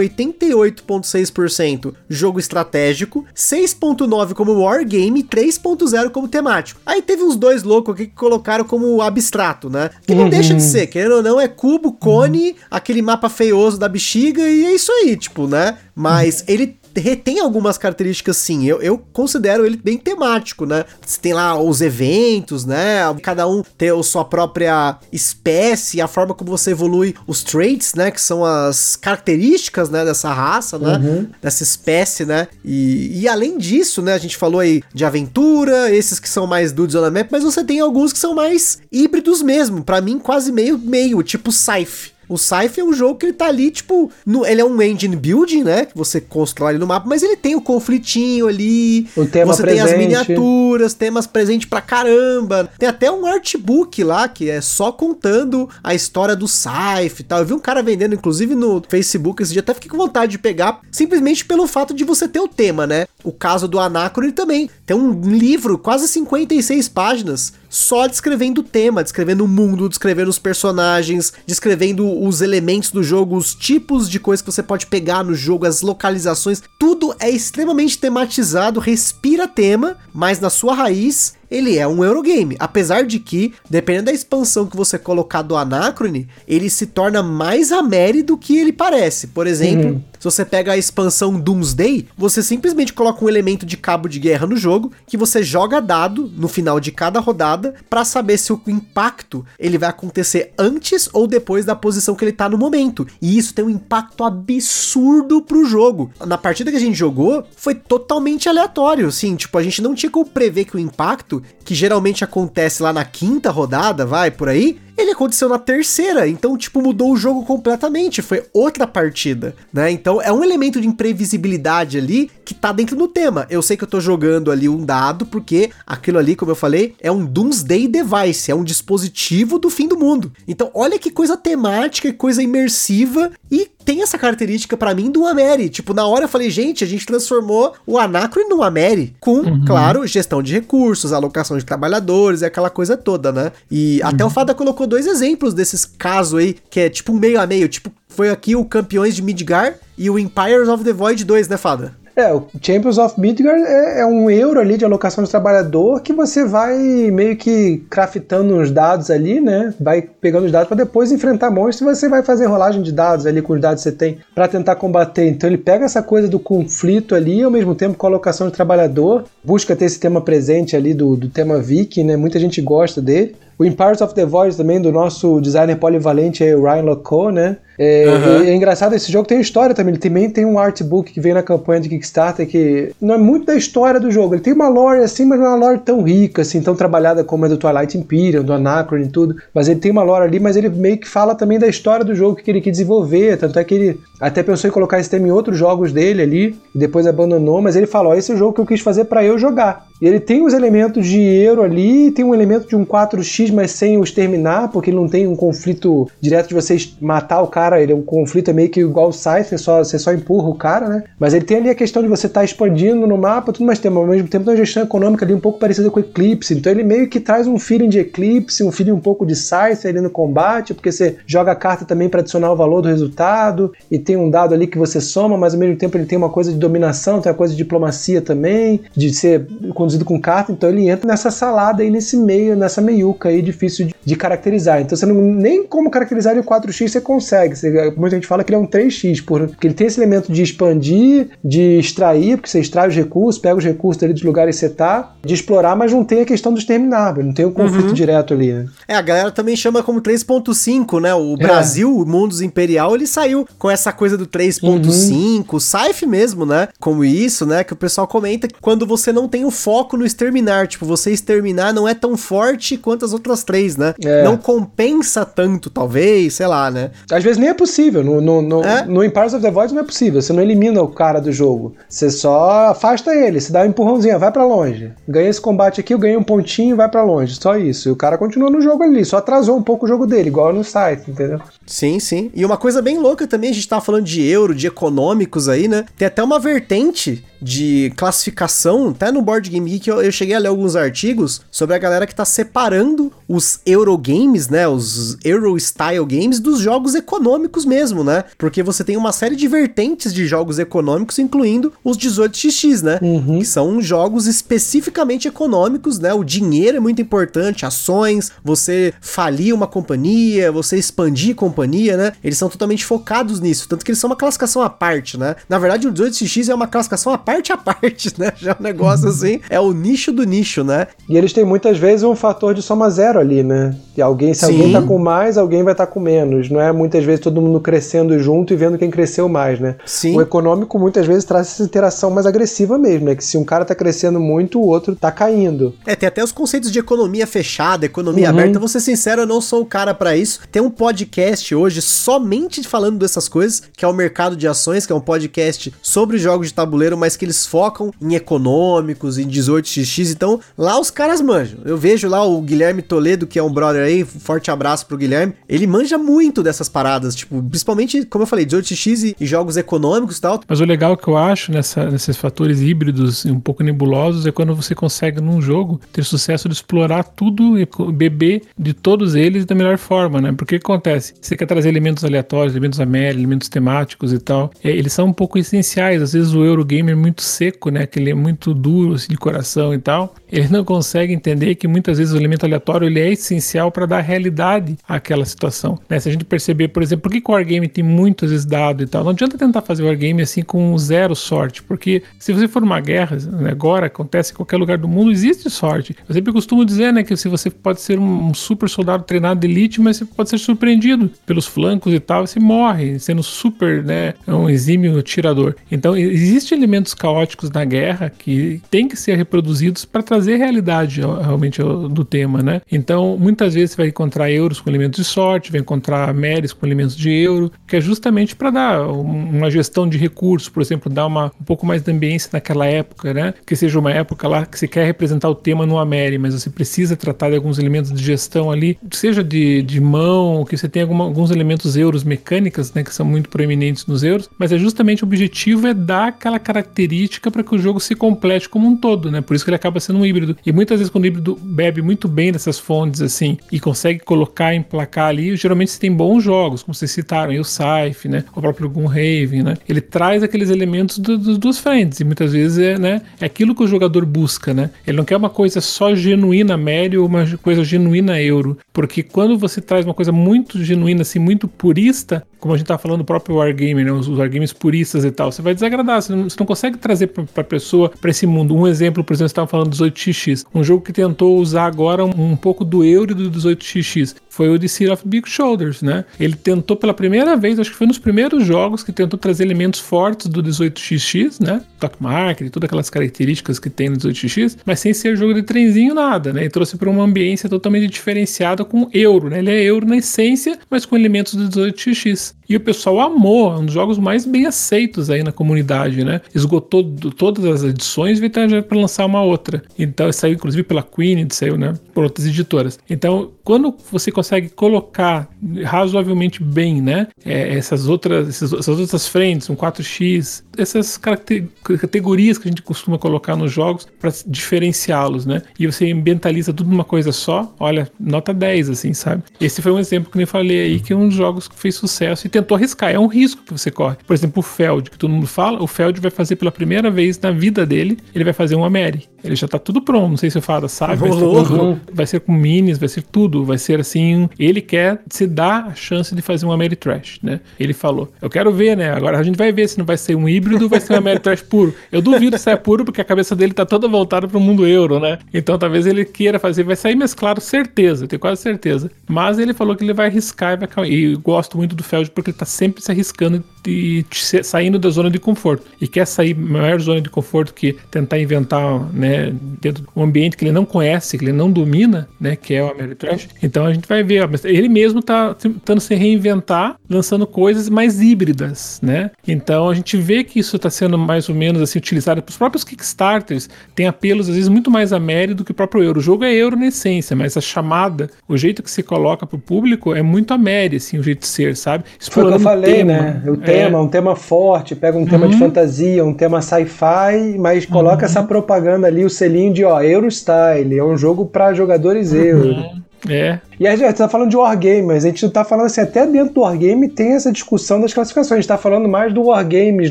88,6% jogo estratégico, 6,9% como wargame e 3,0% como temático. Aí teve uns dois loucos aqui que colocaram como abstrato, né? Que não uhum. deixa de ser, querendo ou não, é cubo, cone, uhum. aquele mapa feioso da bexiga e é isso aí, tipo, né? Mas uhum. ele retém algumas características sim. Eu, eu considero ele bem temático, né? Você tem lá os eventos, né? Cada um tem a sua própria espécie, a forma como você evolui os traits, né? Que são as características, né? Dessa raça, né? Uhum. Dessa espécie, né? E, e além disso, né? A gente falou aí de aventura, esses que são mais dudes on the map, mas você tem alguns que são mais híbridos mesmo. para mim, quase meio meio, tipo Scythe. O Scythe é um jogo que ele tá ali, tipo, no, ele é um engine building, né? Que você constrói ali no mapa, mas ele tem o conflitinho ali. O tema você presente. tem as miniaturas, temas presentes pra caramba. Tem até um artbook lá que é só contando a história do Scythe e tal. Eu vi um cara vendendo, inclusive, no Facebook esse dia, até fiquei com vontade de pegar, simplesmente pelo fato de você ter o tema, né? O caso do Anacron também. Tem um livro, quase 56 páginas, só descrevendo o tema, descrevendo o mundo, descrevendo os personagens, descrevendo os elementos do jogo, os tipos de coisas que você pode pegar no jogo, as localizações, tudo é extremamente tematizado, respira tema, mas na sua raiz ele é um Eurogame. Apesar de que, dependendo da expansão que você colocar do Anacrone, ele se torna mais Ameri do que ele parece. Por exemplo, uhum. Se você pega a expansão Doomsday, você simplesmente coloca um elemento de cabo de guerra no jogo, que você joga dado no final de cada rodada para saber se o impacto ele vai acontecer antes ou depois da posição que ele tá no momento. E isso tem um impacto absurdo pro jogo. Na partida que a gente jogou, foi totalmente aleatório, assim, tipo, a gente não tinha como prever que o impacto que geralmente acontece lá na quinta rodada, vai por aí, ele aconteceu na terceira, então, tipo, mudou o jogo completamente, foi outra partida, né? Então, é um elemento de imprevisibilidade ali que tá dentro do tema. Eu sei que eu tô jogando ali um dado, porque aquilo ali, como eu falei, é um Doomsday Device, é um dispositivo do fim do mundo. Então, olha que coisa temática e coisa imersiva e tem essa característica para mim do Ameri. Tipo, na hora eu falei, gente, a gente transformou o Anacron no Ameri, com, uhum. claro, gestão de recursos, alocação de trabalhadores e aquela coisa toda, né? E uhum. até o Fada colocou dois exemplos desses casos aí, que é tipo meio a meio, tipo, foi aqui o Campeões de Midgar e o Empires of the Void 2, né, Fada? É, o Champions of Midgard é, é, um euro ali de alocação de trabalhador que você vai meio que craftando uns dados ali, né? Vai pegando os dados para depois enfrentar monstros e você vai fazer rolagem de dados ali com os dados que você tem para tentar combater. Então ele pega essa coisa do conflito ali ao mesmo tempo com a alocação de trabalhador, busca ter esse tema presente ali do, do tema Viking, né? Muita gente gosta dele. O Empires of the Void também, do nosso designer polivalente o Ryan Loco, né? É, uhum. é, engraçado, esse jogo tem história também. Ele também tem um artbook que veio na campanha de Kickstarter que não é muito da história do jogo. Ele tem uma lore assim, mas não é uma lore tão rica, assim, tão trabalhada como a do Twilight Imperium, do Anacron e tudo. Mas ele tem uma lore ali, mas ele meio que fala também da história do jogo que ele quis desenvolver. Tanto é que ele até pensou em colocar esse tema em outros jogos dele ali, e depois abandonou. Mas ele falou: esse é o jogo que eu quis fazer para eu jogar. E ele tem os elementos de euro ali, tem um elemento de um 4x, mas sem o exterminar, porque ele não tem um conflito direto de vocês matar o cara cara, ele é um conflito é meio que igual o Scythe, você só, você só empurra o cara, né? Mas ele tem ali a questão de você estar tá expandindo no mapa, tudo mais tempo, ao mesmo tempo tem uma gestão econômica ali um pouco parecida com Eclipse, então ele meio que traz um feeling de Eclipse, um feeling um pouco de Scythe ali no combate, porque você joga a carta também para adicionar o valor do resultado, e tem um dado ali que você soma, mas ao mesmo tempo ele tem uma coisa de dominação, tem uma coisa de diplomacia também, de ser conduzido com carta, então ele entra nessa salada aí, nesse meio, nessa meiuca aí, difícil de, de caracterizar. Então você não, nem como caracterizar ele 4x você consegue, consegue. Muita gente fala que ele é um 3x, porque ele tem esse elemento de expandir, de extrair, porque você extrai os recursos, pega os recursos dos lugares que você tá, de explorar, mas não tem a questão do exterminar, não tem um conflito uhum. direto ali, né? É, a galera também chama como 3.5, né? O é. Brasil, o Mundos Imperial, ele saiu com essa coisa do 3.5, uhum. Saif mesmo, né? Como isso, né? Que o pessoal comenta que quando você não tem o foco no exterminar, tipo, você exterminar não é tão forte quanto as outras três, né? É. Não compensa tanto, talvez, sei lá, né? Às vezes nem é possível. No, no, no, é? no Empires of the Void não é possível. Você não elimina o cara do jogo. Você só afasta ele. Você dá um empurrãozinho, vai para longe. Ganha esse combate aqui, eu ganhei um pontinho vai para longe. Só isso. E o cara continua no jogo ali. Só atrasou um pouco o jogo dele, igual no site, entendeu? Sim, sim. E uma coisa bem louca também, a gente tava falando de euro, de econômicos aí, né? Tem até uma vertente de classificação, até no Board Game Geek eu, eu, cheguei a ler alguns artigos sobre a galera que tá separando os Eurogames, né, os Euro Style Games dos jogos econômicos mesmo, né? Porque você tem uma série de vertentes de jogos econômicos, incluindo os 18xx, né? Uhum. Que são jogos especificamente econômicos, né? O dinheiro é muito importante, ações, você falir uma companhia, você expandir companhia, né? Eles são totalmente focados nisso, tanto que eles são uma classificação à parte, né? Na verdade, o 18xx é uma classificação à parte a parte, né? Já é um negócio assim, é o nicho do nicho, né? E eles têm muitas vezes um fator de soma zero ali, né? E alguém, se Sim. alguém tá com mais, alguém vai estar tá com menos. Não é muitas vezes todo mundo crescendo junto e vendo quem cresceu mais, né? Sim. O econômico muitas vezes traz essa interação mais agressiva mesmo, né? Que se um cara tá crescendo muito, o outro tá caindo. É, tem até os conceitos de economia fechada, economia uhum. aberta. Vou ser sincero, eu não sou o cara para isso. Tem um podcast hoje somente falando dessas coisas, que é o Mercado de Ações, que é um podcast sobre jogos de tabuleiro, mas que eles focam em econômicos, em 18xx, então lá os caras manjam. Eu vejo lá o Guilherme Toledo, que é um brother aí, forte abraço pro Guilherme, ele manja muito dessas paradas, tipo, principalmente, como eu falei, 18x e, jogos econômicos e tal. Mas o legal que eu acho nessa, nesses fatores híbridos e um pouco nebulosos é quando você consegue num jogo ter sucesso de explorar tudo e beber de todos eles da melhor forma, né? Porque o que acontece? Você quer trazer elementos aleatórios, elementos amélia, elementos temáticos e tal, é, eles são um pouco essenciais. Às vezes o Eurogamer é muito seco, né? Que ele é muito duro assim, de coração e tal. Ele não consegue entender que muitas vezes o elemento aleatório ele é essencial para dar realidade àquela situação. Né? Se a gente perceber, por exemplo, por que, que o Wargame tem muitas vezes dado e tal, não adianta tentar fazer o Wargame assim com zero sorte, porque se você for numa guerra, né, agora acontece em qualquer lugar do mundo, existe sorte. Eu sempre costumo dizer, né, que se você pode ser um, super soldado treinado elite, mas você pode ser surpreendido pelos flancos e tal, você morre sendo super, né, um exímio tirador. Então, existem elementos caóticos na guerra que tem que ser reproduzidos para trazer realidade realmente do tema, né? Então, muitas vezes você vai encontrar euros com elementos de sorte, vai encontrar meres com elementos de euro, que é justamente para dar uma gestão de recursos, por exemplo, dar uma, um pouco mais de ambiência naquela época, né? Que seja uma época lá que você quer representar o tema no Ameri, mas você precisa tratar de alguns elementos de gestão ali, seja de, de mão, que você tem alguma, alguns elementos euros mecânicas, né? Que são muito proeminentes nos euros, mas é justamente o objetivo é dar aquela característica para que o jogo se complete como um todo, né? Por isso que ele acaba sendo um híbrido. E muitas vezes quando o híbrido bebe muito bem dessas fontes assim e consegue colocar, emplacar ali, geralmente você tem bons jogos, como vocês citaram, e o Scythe, né? O próprio Gunhaven, né? Ele traz aqueles elementos do, do, dos frentes e muitas vezes é, né? É aquilo que o jogador busca, né? Ele não quer uma coisa só genuína médio ou uma coisa genuína euro, porque quando você traz uma coisa muito genuína, assim, muito purista, como a gente tá falando do próprio Wargame, né? Os, os Wargames puristas e tal, você vai desagradar, você não, você não consegue trazer pra, pra pessoa, para esse mundo. Um exemplo, por exemplo, você estava falando dos 8xx, um jogo que tentou usar agora um, um pouco do euro e do 18xx foi o City of Big Shoulders, né? Ele tentou pela primeira vez, acho que foi nos primeiros jogos que tentou trazer elementos fortes do 18xx, né? Stock Market, todas aquelas características que tem no 18x, mas sem ser jogo de trenzinho nada, né? E trouxe para uma ambiência totalmente diferenciada com euro, né? Ele é euro na essência, mas com elementos do 18x. E o pessoal amou, é um dos jogos mais bem aceitos aí na comunidade, né? Esgotou todas as edições e vai para lançar uma outra. Então, saiu inclusive pela Queen, saiu, né? Por outras editoras. Então, quando você consegue colocar razoavelmente bem, né? É, essas, outras, essas outras frentes, um 4x, essas categorias que a gente costuma colocar nos jogos para diferenciá-los, né? E você ambientaliza tudo numa coisa só, olha, nota 10, assim, sabe? Esse foi um exemplo que eu falei aí, que é um dos jogos que fez sucesso e tentou arriscar. É um risco que você corre. Por exemplo, o Feld, que todo mundo fala, o Feld vai fazer pela primeira vez na vida dele, ele vai fazer uma Mary. Ele já tá tudo pronto, não sei se eu falo, sabe? Vai ser, com, vai ser com minis, vai ser tudo, vai ser assim. Ele quer se dar a chance de fazer uma Mary Trash, né? Ele falou. Eu quero ver, né? Agora a gente vai ver se não vai ser um híbrido ou vai ser uma Mary Trash puro. Eu duvido se é puro, porque a cabeça dele tá toda voltada pro mundo euro, né? Então talvez ele queira fazer, vai sair mesclado, certeza, tenho quase certeza. Mas ele falou que ele vai arriscar e vai E gosto muito do Feld porque ele tá sempre se arriscando e saindo da zona de conforto. E quer sair maior zona de conforto que tentar inventar, né, dentro de um ambiente que ele não conhece, que ele não domina, né, que é o Ameritrash. Então a gente vai ver, mas ele mesmo tá tentando se reinventar, lançando coisas mais híbridas, né? Então a gente vê que isso está sendo mais ou menos assim utilizado para os próprios Kickstarters, tem apelos às vezes muito mais a do que o próprio euro. O jogo é euro na essência, mas a chamada, o jeito que se coloca para o público é muito a assim, o jeito de ser, sabe? Explorando Foi o que eu falei, tema, né? O tema, é. um tema forte, pega um tema uhum. de fantasia, um tema sci-fi, mas coloca uhum. essa propaganda ali, o selinho de ó, Euro Style, é um jogo para jogadores uhum. euro. É. E a gente tá falando de Wargame, mas a gente não tá falando assim, até dentro do Wargame tem essa discussão das classificações. A gente tá falando mais do Wargames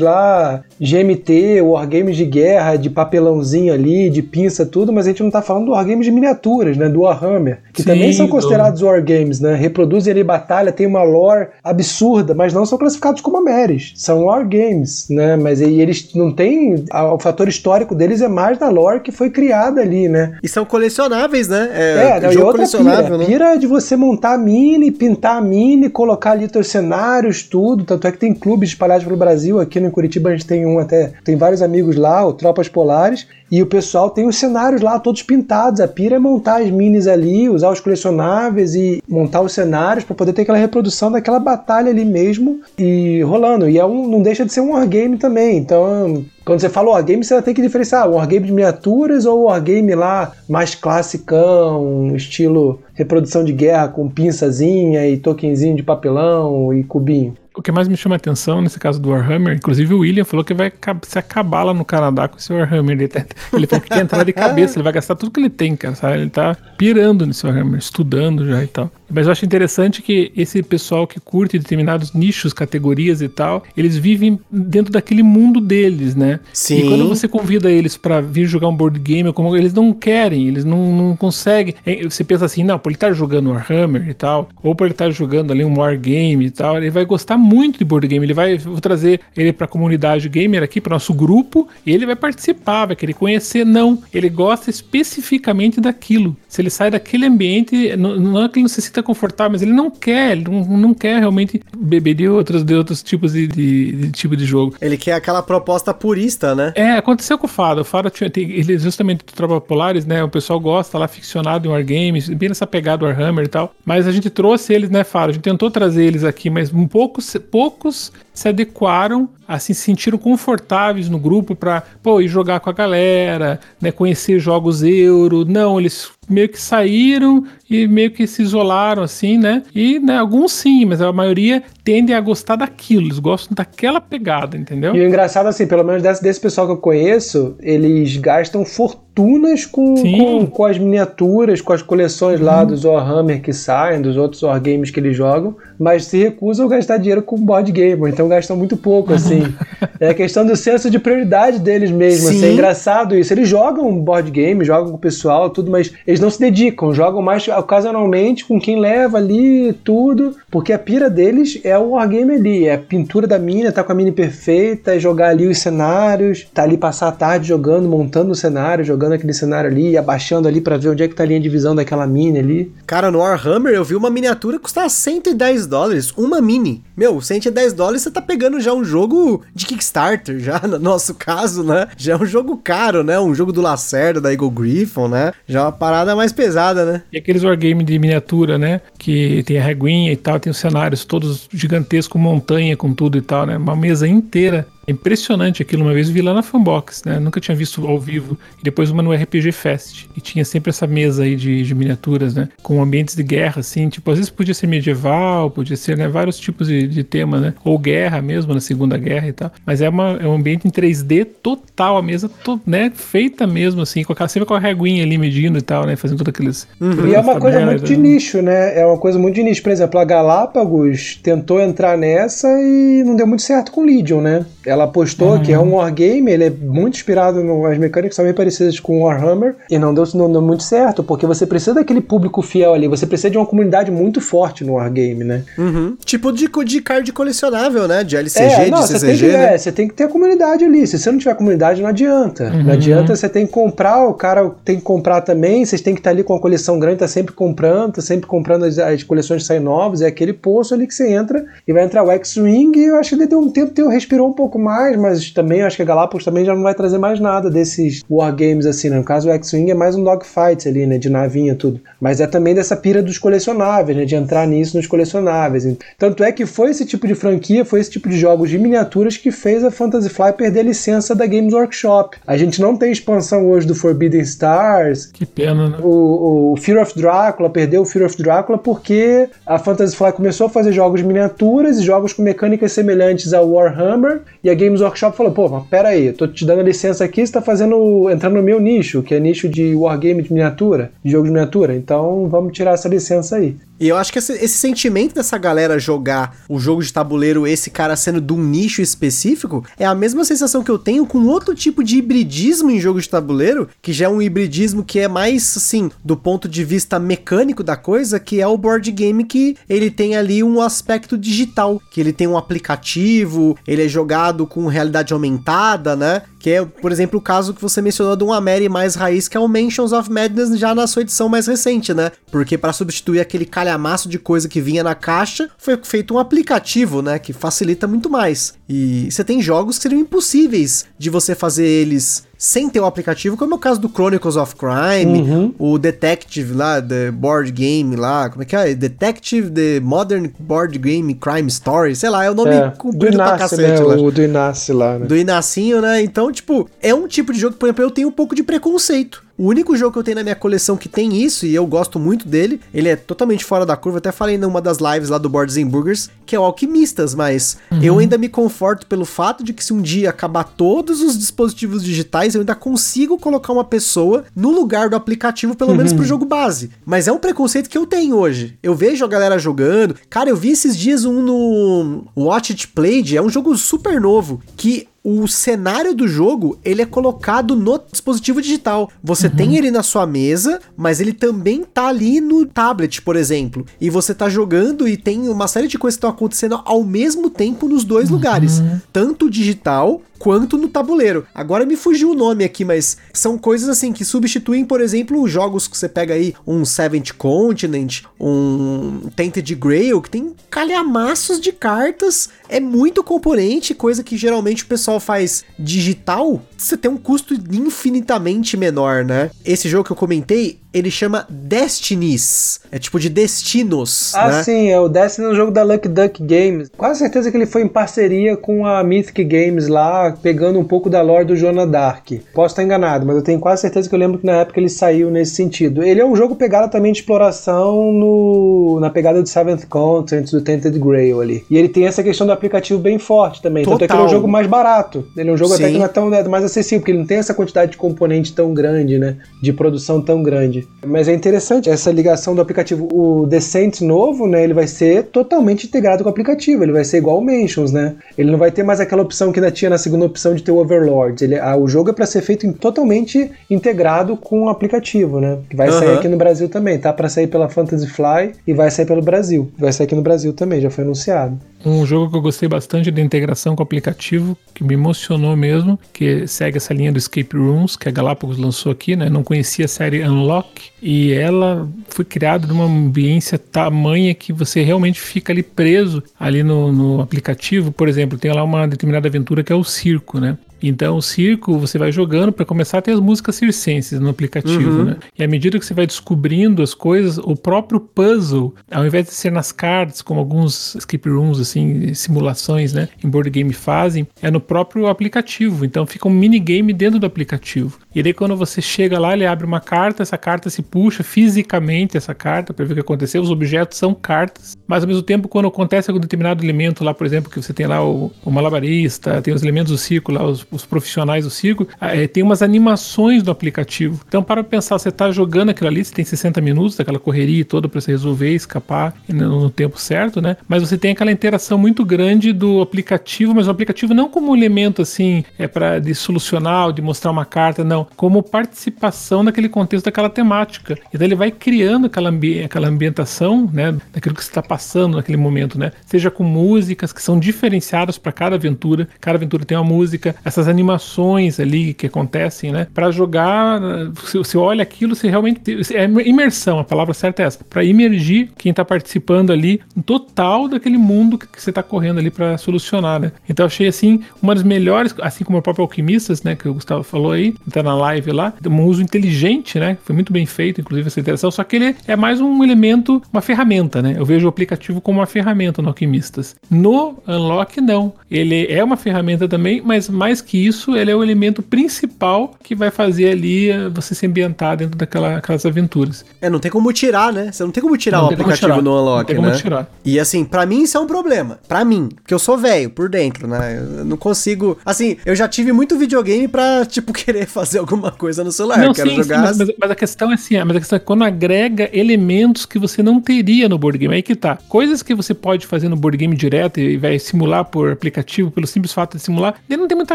lá, GMT, Wargames de guerra, de papelãozinho ali, de pinça, tudo, mas a gente não tá falando do Wargames de miniaturas, né? Do Warhammer, que Sim, também são considerados do... Wargames, né? Reproduzem ali batalha, tem uma lore absurda, mas não são classificados como Ameris. São Wargames, né? Mas e eles não têm. O fator histórico deles é mais da lore que foi criada ali, né? E são colecionáveis, né? É, é não, e outra pira, né? pira de você montar a mini, pintar a mini, colocar ali teus cenários, tudo. Tanto é que tem clubes espalhados pelo Brasil. Aqui no Curitiba a gente tem um até. Tem vários amigos lá, o Tropas Polares. E o pessoal tem os cenários lá todos pintados. A pira é montar as minis ali, usar os colecionáveis e montar os cenários para poder ter aquela reprodução daquela batalha ali mesmo e rolando. E é um, não deixa de ser um wargame também. Então, quando você fala wargame, você tem que diferenciar wargame de miniaturas ou wargame lá mais classicão, estilo reprodução de guerra com pinçazinha e tokenzinho de papelão e cubinho o que mais me chama a atenção nesse caso do Warhammer, inclusive o William falou que vai se acabar lá no Canadá com esse Warhammer. Ele, tá, ele falou que quer entrar de cabeça, ele vai gastar tudo que ele tem, cara, sabe? Ele tá pirando nesse Warhammer, estudando já e tal. Mas eu acho interessante que esse pessoal que curte determinados nichos, categorias e tal, eles vivem dentro daquele mundo deles, né? Sim. E quando você convida eles para vir jogar um board game, como eles não querem, eles não, não conseguem. Você pensa assim, não, por ele estar tá jogando Warhammer e tal, ou por ele estar tá jogando ali um Wargame e tal, ele vai gostar muito de board game. Ele vai vou trazer ele para a comunidade gamer aqui, para nosso grupo, e ele vai participar, vai querer conhecer. Não, ele gosta especificamente daquilo. Se ele sai daquele ambiente, não, não é que ele necessita confortável, mas ele não quer, ele não, não quer realmente beber de outros, de outros tipos de, de, de tipo de jogo. Ele quer aquela proposta purista, né? É, aconteceu com o Fado. O Fado tinha, tem, ele justamente Tropa Polares, né? O pessoal gosta lá, ficcionado em Wargames, bem nessa pegada Warhammer e tal. Mas a gente trouxe eles, né, Fado? A gente tentou trazer eles aqui, mas um poucos, poucos se adequaram, assim, se sentiram confortáveis no grupo para, pô, ir jogar com a galera, né, conhecer jogos euro. Não, eles meio que saíram e meio que se isolaram assim, né? E né, alguns sim, mas a maioria tendem a gostar daquilo, eles gostam daquela pegada, entendeu? E o engraçado assim, pelo menos desse, desse pessoal que eu conheço, eles gastam fortunas com, com, com, as miniaturas, com as coleções lá uhum. dos Warhammer que saem, dos outros Wargames que eles jogam, mas se recusam a gastar dinheiro com board game, então gastam muito pouco, assim. é a questão do senso de prioridade deles mesmo, assim, é engraçado isso. Eles jogam board game, jogam com o pessoal, tudo, mas eles não se dedicam, jogam mais ocasionalmente com quem leva ali tudo, porque a pira deles é o wargame ali, é a pintura da mina, tá com a mini perfeita, é jogar ali os cenários, tá ali passar a tarde jogando, montando o cenário, jogando aquele cenário ali, abaixando ali para ver onde é que tá a linha de visão daquela mini ali. Cara, no Warhammer eu vi uma miniatura custar 110 dólares, uma mini. Meu, 110 dólares você tá pegando já um jogo de Kickstarter, já no nosso caso, né? Já é um jogo caro, né? Um jogo do Lacerda, da Eagle Griffon, né? Já é uma parada mais pesada, né? E aqueles wargames de miniatura, né? Que tem a reguinha e tal, tem os cenários todos gigantescos, montanha com tudo e tal, né? Uma mesa inteira é impressionante aquilo. Uma vez eu vi lá na Fanbox, né? Nunca tinha visto ao vivo. E depois uma no RPG Fest. E tinha sempre essa mesa aí de, de miniaturas, né? Com ambientes de guerra, assim. Tipo, às vezes podia ser medieval, podia ser, né? Vários tipos de, de tema, né? Ou guerra mesmo, na Segunda Guerra e tal. Mas é, uma, é um ambiente em 3D total. A mesa, to, né? Feita mesmo, assim. Com aquela, sempre com a reguinha ali medindo e tal, né? Fazendo todos aqueles... Uhum. E é uma coisa muito de nicho, né? É uma coisa muito de nicho. Por exemplo, a Galápagos tentou entrar nessa e não deu muito certo com Legion, né? Ela postou uhum. que é um wargame, ele é muito inspirado nas mecânicas são bem parecidas com Warhammer, e não deu, não deu muito certo, porque você precisa daquele público fiel ali, você precisa de uma comunidade muito forte no wargame, né? Uhum. Tipo de, de card colecionável, né? De LCG, é, não, de CCG, tem que, né? É, você tem que ter a comunidade ali, se você não tiver comunidade não adianta. Uhum. Não adianta, você tem que comprar, o cara tem que comprar também, vocês têm que estar ali com a coleção grande, tá sempre comprando, tá sempre comprando as, as coleções que saem novas, é aquele poço ali que você entra, e vai entrar o X-Wing, e eu acho que ele deu um tempo, respirou um pouco mais, mas também acho que a Galápagos também já não vai trazer mais nada desses wargames assim, né? No caso, o X-Wing é mais um dogfight ali, né? De navinha tudo. Mas é também dessa pira dos colecionáveis, né? De entrar nisso nos colecionáveis. Tanto é que foi esse tipo de franquia, foi esse tipo de jogos de miniaturas que fez a Fantasy Fly perder a licença da Games Workshop. A gente não tem expansão hoje do Forbidden Stars. Que pena, né? O, o Fear of Drácula perdeu o Fear of Drácula porque a Fantasy Fly começou a fazer jogos de miniaturas e jogos com mecânicas semelhantes ao Warhammer e a Games Workshop falou: pô, mas pera aí, eu tô te dando a licença aqui, você tá fazendo. entrando no meu nicho, que é nicho de wargame de miniatura, de jogo de miniatura. Então vamos tirar essa licença aí. E eu acho que esse, esse, sentimento dessa galera jogar o jogo de tabuleiro, esse cara sendo de um nicho específico, é a mesma sensação que eu tenho com outro tipo de hibridismo em jogo de tabuleiro, que já é um hibridismo que é mais, assim, do ponto de vista mecânico da coisa, que é o board game que ele tem ali um aspecto digital, que ele tem um aplicativo, ele é jogado com realidade aumentada, né? Que é, por exemplo, o caso que você mencionou de um Ameri mais raiz, que é o Mansions of Madness já na sua edição mais recente, né? Porque para substituir aquele calhamaço de coisa que vinha na caixa, foi feito um aplicativo, né? Que facilita muito mais. E você tem jogos que seriam impossíveis de você fazer eles sem ter o aplicativo, como é o caso do Chronicles of Crime, uhum. o Detective lá, The Board Game lá, como é que é? Detective, The Modern Board Game Crime Story, sei lá, é o nome é, comprido pra cacete né? lá. O do Inácio lá, né? Do Inácio, né? Então, tipo, é um tipo de jogo que, por exemplo, eu tenho um pouco de preconceito. O único jogo que eu tenho na minha coleção que tem isso, e eu gosto muito dele, ele é totalmente fora da curva, até falei numa das lives lá do Boards and Burgers, que é o Alquimistas, mas uhum. eu ainda me conforto pelo fato de que se um dia acabar todos os dispositivos digitais, eu ainda consigo colocar uma pessoa no lugar do aplicativo, pelo uhum. menos pro jogo base. Mas é um preconceito que eu tenho hoje. Eu vejo a galera jogando. Cara, eu vi esses dias um no Watch It Played, é um jogo super novo, que o cenário do jogo, ele é colocado no dispositivo digital. Você uhum. tem ele na sua mesa, mas ele também tá ali no tablet, por exemplo. E você tá jogando e tem uma série de coisas que estão acontecendo ao mesmo tempo nos dois uhum. lugares. Tanto digital quanto no tabuleiro. Agora me fugiu o nome aqui, mas são coisas assim que substituem, por exemplo, jogos que você pega aí, um Seventh Continent, um Tainted Grail, que tem calhamaços de cartas, é muito componente, coisa que geralmente o pessoal faz digital, você tem um custo infinitamente menor, né? Esse jogo que eu comentei, ele chama Destinies. É tipo de destinos. Ah, né? sim, é o Destiny no jogo da Lucky Duck Games. Quase certeza que ele foi em parceria com a Mythic Games lá, pegando um pouco da lore do Jonah Dark. Posso estar enganado, mas eu tenho quase certeza que eu lembro que na época ele saiu nesse sentido. Ele é um jogo pegado também de exploração no, na pegada do Seventh Continent, do Tainted Grail ali. E ele tem essa questão do aplicativo bem forte também. Total. Tanto é que ele é um jogo mais barato. Ele é um jogo Sim. até que não é tão né, mais acessível, porque ele não tem essa quantidade de componente tão grande, né? De produção tão grande. Mas é interessante essa ligação do aplicativo. O Descent novo, né? Ele vai ser totalmente integrado com o aplicativo. Ele vai ser igual o Mentions, né? Ele não vai ter mais aquela opção que ainda tinha na segunda opção de ter o Overlords. Ele, ah, o jogo é para ser feito totalmente integrado com o aplicativo, né? Que vai uhum. sair aqui no Brasil também. Tá para sair pela Fantasy Fly e vai sair pelo Brasil. Vai sair aqui no Brasil também, já foi anunciado. Um jogo que eu gostei bastante da integração com o aplicativo, que me emocionou mesmo, que segue essa linha do Escape Rooms, que a Galápagos lançou aqui, né? Não conhecia a série Unlock, e ela foi criada numa ambiência tamanha que você realmente fica ali preso ali no, no aplicativo. Por exemplo, tem lá uma determinada aventura que é o circo, né? Então, o circo você vai jogando para começar a ter as músicas circenses no aplicativo, uhum. né? E à medida que você vai descobrindo as coisas, o próprio puzzle, ao invés de ser nas cards, como alguns escape rooms, assim, simulações, né, em board game fazem, é no próprio aplicativo. Então, fica um minigame dentro do aplicativo. E daí, quando você chega lá, ele abre uma carta, essa carta se puxa fisicamente, essa carta, para ver o que aconteceu. Os objetos são cartas, mas ao mesmo tempo, quando acontece algum determinado elemento lá, por exemplo, que você tem lá o, o malabarista, tem os elementos do circo lá, os os profissionais do circo, é, tem umas animações do aplicativo. Então, para pensar, você está jogando aquilo ali, você tem 60 minutos daquela correria toda para você resolver, escapar no, no, tempo certo, né? Mas você tem aquela interação muito grande do aplicativo, mas o aplicatitive não como um elemento assim, é para de solucionar de mostrar uma carta, não, como participação naquele contexto daquela temática. Então ele vai criando aquela, ambi aquela ambientação, né, daquilo que está passando naquele momento, né? Seja com músicas que são diferenciadas para cada aventura, cada aventura tem uma música, essas essas animações ali que acontecem, né? Para jogar, se você olha aquilo, você realmente. É imersão, a palavra certa é essa. Para imergir quem tá participando ali no total daquele mundo que, você tá correndo ali para solucionar, né? Então achei assim, uma das melhores, assim como o próprio Alquimistas, né? Que o Gustavo falou aí, tá na live lá, um uso inteligente, né? Foi muito bem feito, inclusive, essa interação, só que ele é mais um elemento, uma ferramenta, né? Eu vejo o aplicativo como uma ferramenta no Alquimistas. No Unlock, não. Ele é uma ferramenta também, mas mais que isso, ele é o elemento principal que vai fazer ali eh, você se ambientar dentro daquelas aventuras. É, não tem como tirar, né? Você não tem como tirar não o aplicativo tirar. no Unlock, não tem como né? tirar. E assim, para mim isso é um problema. para mim, porque eu sou velho por dentro, né? Eu não consigo. Assim, eu já tive muito videogame pra, tipo, querer fazer alguma coisa no celular. Não, quero sim, jogar. Sim, mas, mas, a questão é assim, mas a questão é quando agrega elementos que você não teria no board game. Aí que tá. Coisas que você pode fazer no board game direto e vai simular por aplicativo, pelo simples fato de simular, ele não tem muita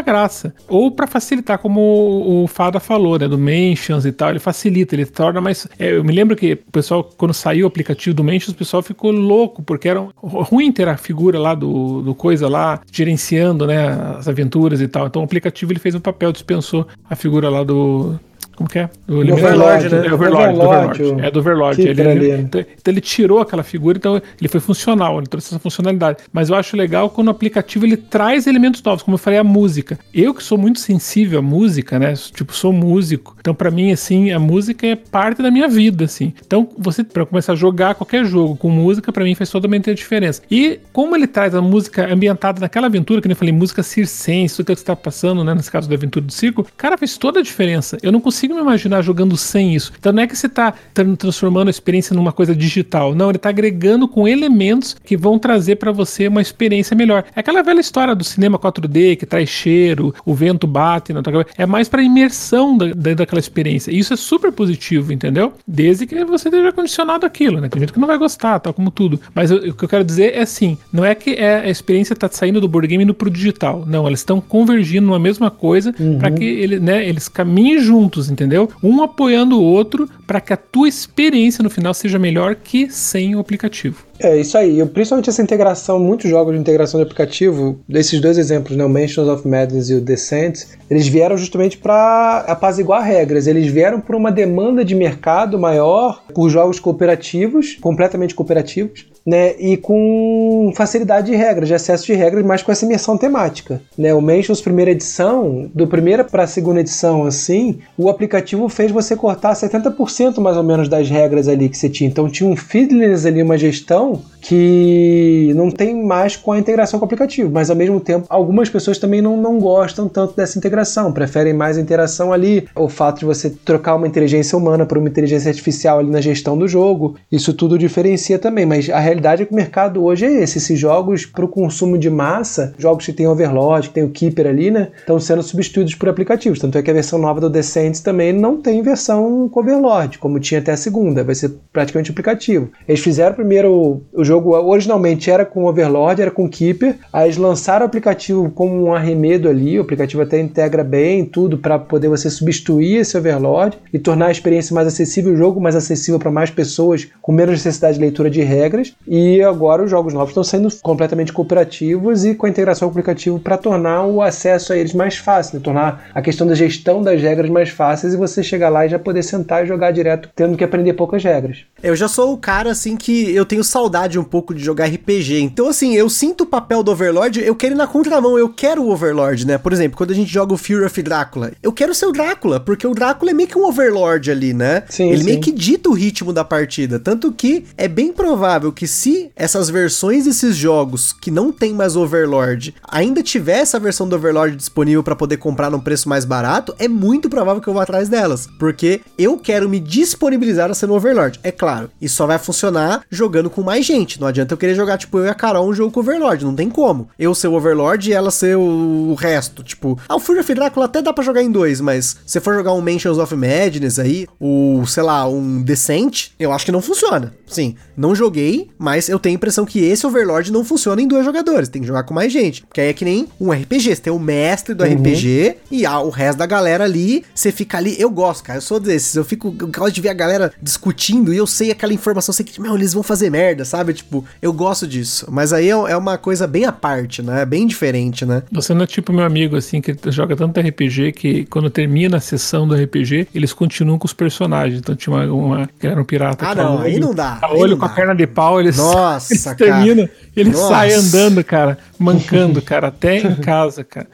graça graça. Ou para facilitar, como o, Fada falou, né? Do Mentions e tal, ele facilita, ele torna mais. É, eu me lembro que o pessoal, quando saiu o aplicativo do Mentions, o pessoal ficou louco, porque era ruim ter a figura lá do, do coisa lá, gerenciando, né? As aventuras e tal. Então o aplicativo ele fez o papel, dispensou a figura lá do, como que é? O Overlord, né? É, Overlord, do Overlord. É do Overlord. Ele, ele, então, ele tirou aquela figura, então ele foi funcional, ele trouxe essa funcionalidade. Mas eu acho legal quando o aplicativo ele traz elementos novos, como eu falei, a música. Eu que sou muito sensível à música, né? Tipo, sou músico. Então, para mim, assim, a música é parte da minha vida, assim. Então, você, para começar a jogar qualquer jogo com música, para mim faz totalmente a diferença. E como ele traz a música ambientada naquela aventura, que eu falei, música circense, tudo que você tá passando, né? Nesse caso da aventura do circo, cara, fez toda a diferença. Eu não consigo consigo me imaginar jogando sem isso. Então não é que você tá transformando a experiência numa coisa digital. Não, ele tá agregando com elementos que vão trazer para você uma experiência melhor. É aquela velha história do cinema 4D que traz cheiro, o vento bate na tua cabeça. É mais para imersão da, da, daquela experiência. E isso é super positivo, entendeu? Desde que você esteja condicionado aquilo, né? Tem gente que não vai gostar, tal como tudo. Mas eu, o que eu quero dizer é assim, não é que é, a experiência tá saindo do board game indo pro digital. Não, elas estão convergindo numa mesma coisa uhum. para que ele, né, eles caminhem juntos, entendeu? Um apoiando o outro para que a tua experiência no final seja melhor que sem o aplicativo. É, isso aí. Eu, principalmente essa integração, muitos jogos de integração de aplicativo, desses dois exemplos, né, o Mansions of Madness e o Descent, eles vieram justamente para apaziguar regras. Eles vieram por uma demanda de mercado maior por jogos cooperativos, completamente cooperativos, né, e com facilidade de regras, de acesso de regras, mas com essa imersão temática. Né? O Mansions primeira edição, do primeira para a segunda edição, assim, o aplicativo fez você cortar 70% mais ou menos das regras ali que você tinha. Então tinha um feedless ali, uma gestão que não tem mais com a integração com o aplicativo, mas ao mesmo tempo algumas pessoas também não, não gostam tanto dessa integração, preferem mais a interação ali, o fato de você trocar uma inteligência humana por uma inteligência artificial ali na gestão do jogo, isso tudo diferencia também, mas a realidade é que o mercado hoje é esse, esses jogos para o consumo de massa, jogos que tem Overlord, que tem o Keeper ali, né, estão sendo substituídos por aplicativos, tanto é que a versão nova do Descent também não tem versão com Overlord, como tinha até a segunda, vai ser praticamente aplicativo. Eles fizeram primeiro o jogo originalmente era com Overlord, era com Keeper. Aí eles lançaram o aplicativo como um arremedo ali. O aplicativo até integra bem tudo para poder você substituir esse Overlord e tornar a experiência mais acessível, o jogo mais acessível para mais pessoas com menos necessidade de leitura de regras. E agora os jogos novos estão sendo completamente cooperativos e com a integração com o aplicativo para tornar o acesso a eles mais fácil, né? tornar a questão da gestão das regras mais e você chegar lá e já poder sentar e jogar direto, tendo que aprender poucas regras. Eu já sou o cara assim que eu tenho saudade um pouco de jogar RPG. Então, assim, eu sinto o papel do Overlord, eu quero ir na contramão, eu quero o Overlord, né? Por exemplo, quando a gente joga o Fury of Drácula, eu quero ser o Drácula, porque o Drácula é meio que um Overlord ali, né? Sim, Ele sim. meio que dita o ritmo da partida. Tanto que é bem provável que se essas versões desses jogos que não tem mais Overlord ainda tiver essa versão do Overlord disponível para poder comprar num preço mais barato, é muito provável que eu vá atrás delas. Porque eu quero me disponibilizar a ser no Overlord. É claro, isso só vai funcionar jogando com mais gente. Não adianta eu querer jogar, tipo, eu e a Carol um jogo com Overlord. Não tem como. Eu ser o Overlord e ela ser o, resto. Tipo, ah, o Fury of Drácula até dá pra jogar em dois, mas se for jogar um Mansions of Madness aí, o, sei lá, um Descent, eu acho que não funciona. Sim, não joguei, mas eu tenho a impressão que esse Overlord não funciona em dois jogadores. Tem que jogar com mais gente. Porque aí é que nem um RPG. Você tem o mestre do uhum. RPG e ah, o resto da galera ali, você fica ali. Eu gosto, cara. Eu sou desses. Eu fico. Eu gosto de ver a galera discutindo e eu sei aquela informação. Sei que, meu, eles vão fazer merda, sabe? Tipo, eu gosto disso. Mas aí é, é uma coisa bem à parte, né? Bem diferente, né? Você não é tipo meu amigo, assim, que joga tanto RPG que quando termina a sessão do RPG, eles continuam com os personagens. Então tinha uma, uma que era um pirata. Ah, não, aí não dá. A olho com dá. a perna de pau, eles, Nossa, eles terminam, ele sai andando, cara, mancando, cara, até em casa, cara.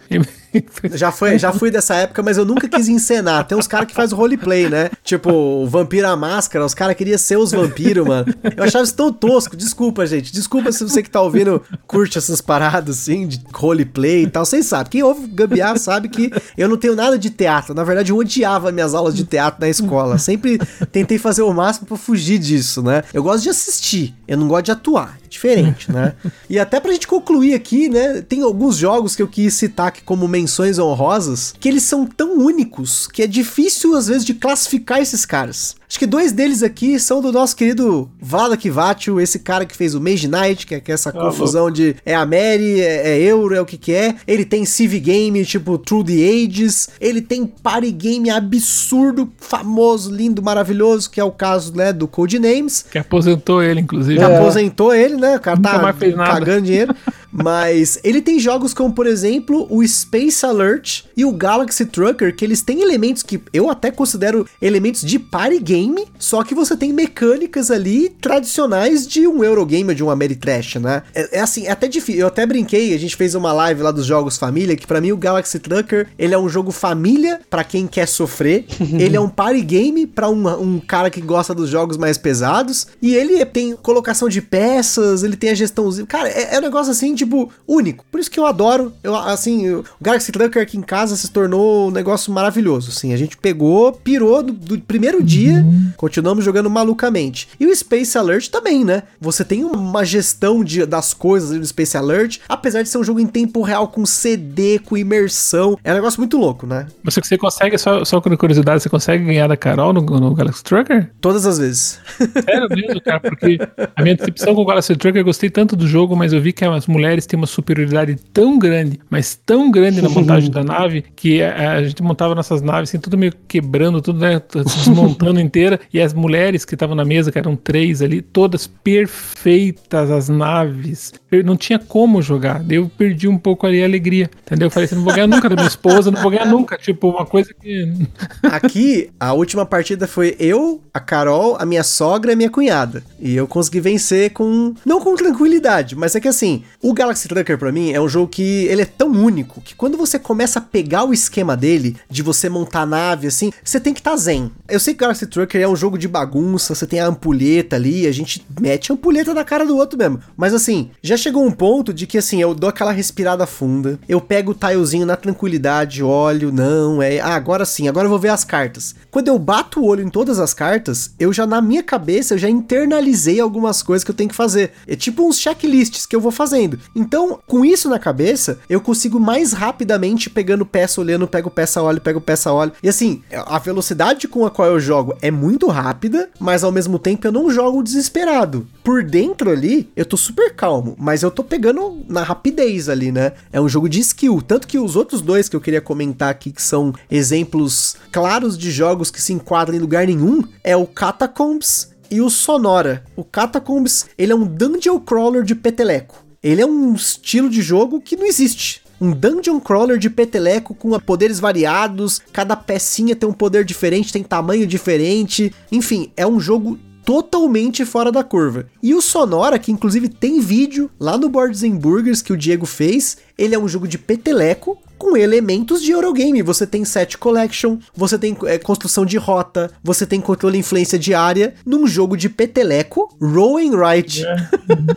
já, foi, já fui dessa época, mas eu nunca quis encenar. Tem uns caras que fazem roleplay, né? Tipo, o Vampiro à Máscara, os caras queriam ser os vampiros, mano. Eu achava isso tão tosco. Desculpa, gente. Desculpa se você que tá ouvindo curte essas paradas, assim, de roleplay e tal. Vocês sabem. Quem ouve Gambiar sabe que eu não tenho nada de teatro. Na verdade, eu odiava minhas aulas de teatro na escola. Sempre tentei fazer o máximo para fugir disso, né? Eu gosto de assistir, eu não gosto de atuar diferente, né? E até pra gente concluir aqui, né? Tem alguns jogos que eu quis citar aqui como menções honrosas, que eles são tão únicos que é difícil às vezes de classificar esses caras. Acho que dois deles aqui são do nosso querido Vlada Kivatio, esse cara que fez o Mage Knight, que é, que é essa ah, confusão de é a Mary, é, é, euro, é o que que é. Ele tem Civ Game, tipo Through the Ages. Ele tem Party Game absurdo, famoso, lindo, maravilhoso, que é o caso, né, do Codenames. Que aposentou ele, inclusive. Que é. aposentou ele, né? O cara Nunca tá cagando dinheiro. Mas ele tem jogos como, por exemplo, o Space Alert e o Galaxy Trucker, que eles têm elementos que eu até considero elementos de party game, só que você tem mecânicas ali tradicionais de um Eurogame ou de um Ameritrash, né? É, é, assim, é até difícil. Eu até brinquei, a gente fez uma live lá dos jogos família, que para mim o Galaxy Trucker, ele é um jogo família para quem quer sofrer, ele é um party game para um, um cara que gosta dos jogos mais pesados, e ele tem colocação de peças, ele tem a gestãozinha. Cara, é, é um negócio assim de tipo, único. Por isso que eu adoro. Eu, assim, o Galaxy Trucker aqui em casa se tornou um negócio maravilhoso. Assim, a gente pegou, pirou do, do primeiro dia, continuamos jogando malucamente. E o Space Alert também, né? Você tem uma gestão de, das coisas do Space Alert, apesar de ser um jogo em tempo real com CD, com imersão. É um negócio muito louco, né? Você, você consegue, só, só com curiosidade, você consegue ganhar da Carol no, no Galaxy Trucker? Todas as vezes. Sério mesmo, cara, porque a minha decepção com o Galaxy Trucker, eu gostei tanto do jogo, mas eu vi que as mulheres têm uma superioridade tão grande, mas tão grande na montagem da nave, que a, a, gente montava nossas naves assim, tudo meio quebrando, tudo né, se desmontando inteira, e as mulheres que estavam na mesa, que eram três ali, todas perfeitas as naves. Eu não tinha como jogar. Eu perdi um pouco ali a alegria, entendeu? Eu falei assim, não vou ganhar nunca da minha esposa, não vou ganhar nunca. Tipo, uma coisa que. Aqui, a última partida foi eu, a Carol, a minha sogra e a minha cunhada. E eu consegui vencer com. Não com tranquilidade, mas é que assim, o Galaxy Trucker para mim é um jogo que ele é tão único que quando você começa a pegar o esquema dele, de você montar nave assim, você tem que estar tá zen. Eu sei que Galaxy Trucker é um jogo de bagunça, você tem a ampulheta ali, a gente mete a ampulheta na cara do outro mesmo. Mas assim, já chegou um ponto de que assim, eu dou aquela respirada funda, eu pego o tilezinho na tranquilidade, olho, não, é. Ah, agora sim, agora eu vou ver as cartas. Quando eu bato o olho em todas as cartas, eu já na minha cabeça eu já internalizei algumas coisas que eu tenho que fazer. É tipo uns checklists que eu vou fazendo. Então, com isso na cabeça, eu consigo mais rapidamente pegando peça, olhando, pego peça, olho, pego peça, olho. E assim, a velocidade com a qual eu jogo é muito rápida, mas ao mesmo tempo eu não jogo desesperado. Por dentro ali, eu tô super calmo, mas eu tô pegando na rapidez ali, né? É um jogo de skill. Tanto que os outros dois que eu queria comentar aqui, que são exemplos claros de jogos que se enquadram em lugar nenhum, é o Catacombs e o Sonora. O Catacombs, ele é um dungeon crawler de peteleco. Ele é um estilo de jogo que não existe. Um dungeon crawler de peteleco com poderes variados, cada pecinha tem um poder diferente, tem tamanho diferente. Enfim, é um jogo totalmente fora da curva. E o Sonora, que inclusive tem vídeo lá no Boards Burgers que o Diego fez, ele é um jogo de peteleco com elementos de Eurogame. Você tem set collection, você tem é, construção de rota, você tem controle e influência de área num jogo de peteleco, roll and ride. É.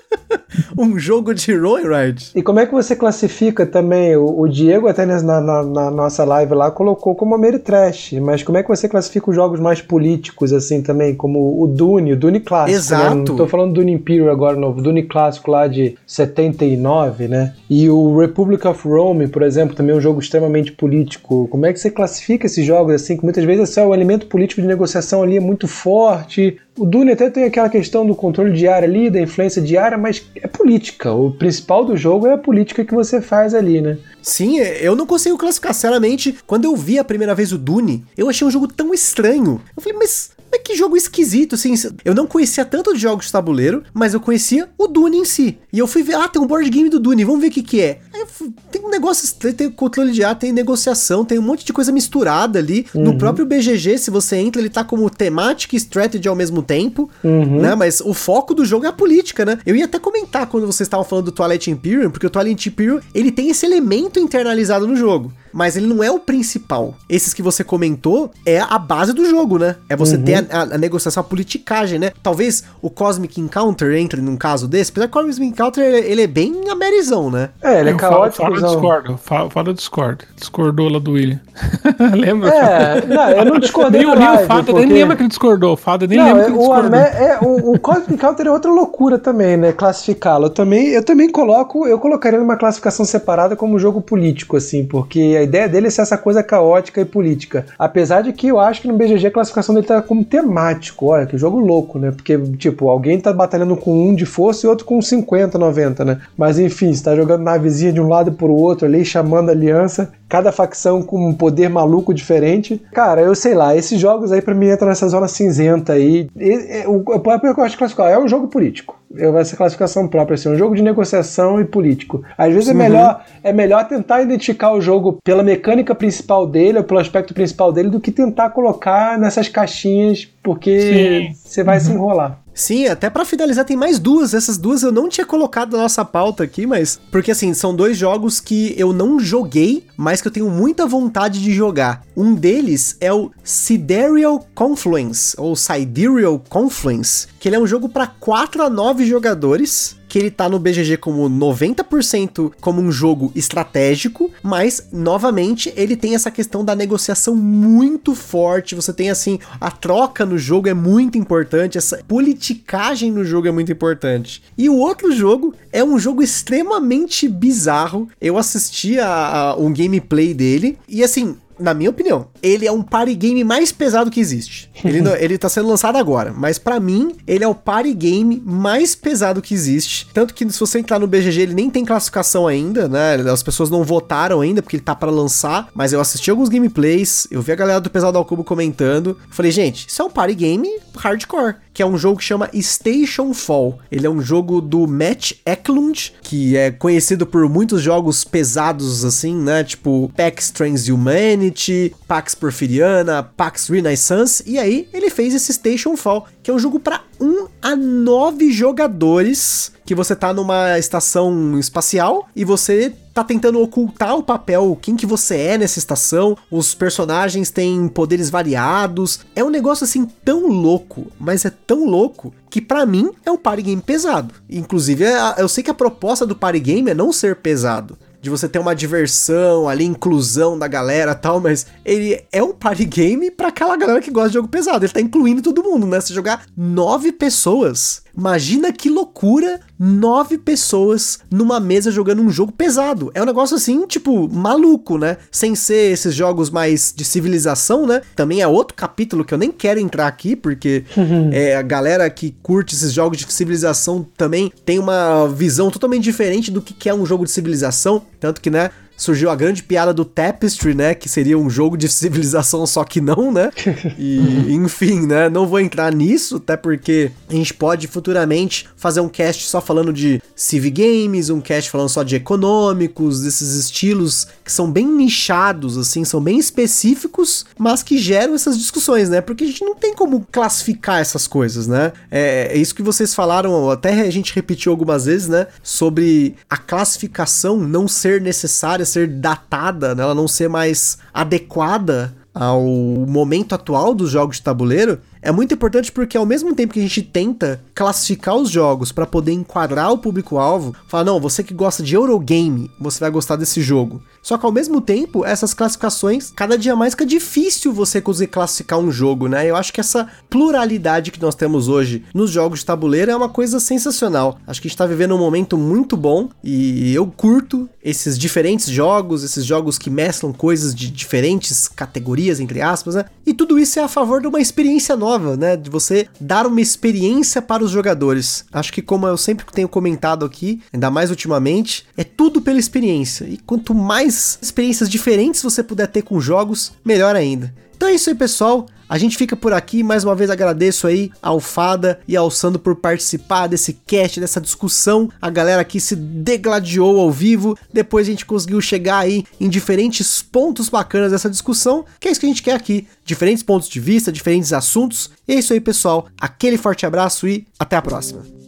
um jogo de roll and ride. E como é que você classifica também? O, o Diego até na, na, na, nossa live lá colocou como Ameritrash, mas como é que você classifica os jogos mais políticos assim também, como o Dune, o Dune clássico? Né? Exato. Né? Não tô falando do Dune Imperial agora novo, Dune clássico lá de 79, né? E o Republic of Rome, por exemplo, também é um jogo extremamente político. Como é que você classifica esses jogos assim, que muitas vezes assim, o elemento político de negociação ali é muito forte? O Dune até tem aquela questão do controle diário ali, da influência diária, mas é política. O principal do jogo é a política que você faz ali, né? Sim, eu não consigo classificar. Sinceramente, quando eu vi a primeira vez o Dune, eu achei um jogo tão estranho. Eu falei, mas mas que jogo esquisito, assim. Eu não conhecia tanto de jogos de tabuleiro, mas eu conhecia o Dune em si. E eu fui ver, ah, tem um board game do Dune, vamos ver o que que é. Fui, tem um negócio, tem controle de ar, tem negociação, tem um monte de coisa misturada ali. Uhum. No próprio BGG, se você entra, ele tá como temática e strategy ao mesmo tempo, uhum. né? Mas o foco do jogo é a política, né? Eu ia até comentar quando vocês estavam falando do Twilight Imperium, porque o Twilight Imperium, ele tem esse elemento internalizado no jogo mas ele não é o principal. Esses que você comentou é a base do jogo, né? É você uhum. ter a, a, a, negociação, a politicagem, né? Talvez o Cosmic Encounter entre num caso desse, apesar que o Cosmic Encounter ele, ele é bem amerizão, né? É, ele é caótico. Fala, fala discordo, fala, fala discordo. Discordou lá do William. Lembra? É, não, eu não discordei nem, nem o Fada porque... nem lembra que ele discordou. O Fada nem não, lembra que ele discordou. O, é, o, o Cosmic Encounter é outra loucura também, né? Classificá-lo. Eu também, eu também coloco, eu colocaria numa classificação separada como jogo político, assim, porque a ideia dele é ser essa coisa caótica e política. Apesar de que eu acho que no BGG a classificação dele tá como temático. Olha, que jogo louco, né? Porque, tipo, alguém tá batalhando com um de força e outro com 50, 90, né? Mas enfim, você tá jogando navezinha de um lado pro outro ali, chamando aliança cada facção com um poder maluco diferente. Cara, eu sei lá, esses jogos aí para mim entram nessa zona cinzenta aí. E, e, o, o próprio que eu acho que classificar é um jogo político. Vai ser classificação própria, assim, um jogo de negociação e político. Às vezes é uhum. é melhor, é melhor tentar identificar o jogo pela mecânica principal dele, ou pelo aspecto principal dele, do que tentar colocar nessas caixinhas, porque você vai uhum. se enrolar. Sim, até para finalizar tem mais duas. Essas duas eu não tinha colocado na nossa pauta aqui, mas porque assim, são dois jogos que eu não joguei, mas que eu tenho muita vontade de jogar. Um deles é o Sidereal Confluence ou Sidereal Confluence, que ele é um jogo para 4 a 9 jogadores que ele tá no BGG como 90% como um jogo estratégico, mas novamente ele tem essa questão da negociação muito forte. Você tem assim, a troca no jogo é muito importante, essa politicagem no jogo é muito importante. E o outro jogo é um jogo extremamente bizarro. Eu assisti a, a um gameplay dele e assim, na minha opinião, ele é um party game mais pesado que existe. Ele, não, ele tá sendo lançado agora, mas para mim, ele é o party game mais pesado que existe. Tanto que se você entrar no BGG, ele nem tem classificação ainda, né? As pessoas não votaram ainda, porque ele tá para lançar. Mas eu assisti alguns gameplays, eu vi a galera do Pesado ao Cubo comentando. Falei, gente, isso é um party game hardcore que é um jogo que chama Station Fall. Ele é um jogo do Matt Eklund, que é conhecido por muitos jogos pesados assim, né? Tipo PAX Transhumanity, PAX Porfiriana, PAX Renaissance. E aí ele fez esse Station Fall, que é um jogo para 1 a 9 jogadores, que você tá numa estação espacial e você tá tentando ocultar o papel, quem que você é nessa estação, os personagens têm poderes variados. É um negócio assim tão louco, mas é tão louco que para mim é um party game pesado. Inclusive, é eu sei que a proposta do party game é não ser pesado de você ter uma diversão ali, inclusão da galera tal, mas ele é um party game para aquela galera que gosta de jogo pesado. Ele tá incluindo todo mundo, né? Se jogar nove pessoas, imagina que loucura nove pessoas numa mesa jogando um jogo pesado. É um negócio assim, tipo, maluco, né? Sem ser esses jogos mais de civilização, né? Também é outro capítulo que eu nem quero entrar aqui, porque é, a galera que curte esses jogos de civilização também tem uma visão totalmente diferente do que é um jogo de civilização. Tanto que, né? Surgiu a grande piada do Tapestry, né? Que seria um jogo de civilização, só que não, né? E, enfim, né? Não vou entrar nisso, até porque a gente pode futuramente fazer um cast só falando de Civ Games, um cast falando só de econômicos, desses estilos que são bem nichados, assim, são bem específicos, mas que geram essas discussões, né? Porque a gente não tem como classificar essas coisas, né? É, é isso que vocês falaram, até a gente repetiu algumas vezes, né? Sobre a classificação não ser necessária ser datada, né, ela não ser mais adequada ao momento atual dos jogos de tabuleiro, é muito importante porque ao mesmo tempo que a gente tenta classificar os jogos para poder enquadrar o público-alvo, falar, não, você que gosta de Eurogame, você vai gostar desse jogo. Só que ao mesmo tempo, essas classificações, cada dia mais fica difícil você conseguir classificar um jogo, né? Eu acho que essa pluralidade que nós temos hoje nos jogos de tabuleiro é uma coisa sensacional. Acho que a gente tá vivendo um momento muito bom e eu curto esses diferentes jogos, esses jogos que mesclam coisas de diferentes categorias, entre aspas, né? E tudo isso é a favor de uma experiência nova nova, né? De você dar uma experiência para os jogadores. Acho que, como eu sempre tenho comentado aqui, ainda mais ultimamente, é tudo pela experiência. E quanto mais experiências diferentes você puder ter com jogos, melhor ainda. Então é isso aí, pessoal. A gente fica por aqui, mais uma vez agradeço aí ao Fada e ao Sandro por participar desse cast, dessa discussão. A galera aqui se degladiou ao vivo. Depois a gente conseguiu chegar aí em diferentes pontos bacanas dessa discussão, que é isso que a gente quer aqui. Diferentes pontos de vista, diferentes assuntos. E é isso aí, pessoal. Aquele forte abraço e até a próxima.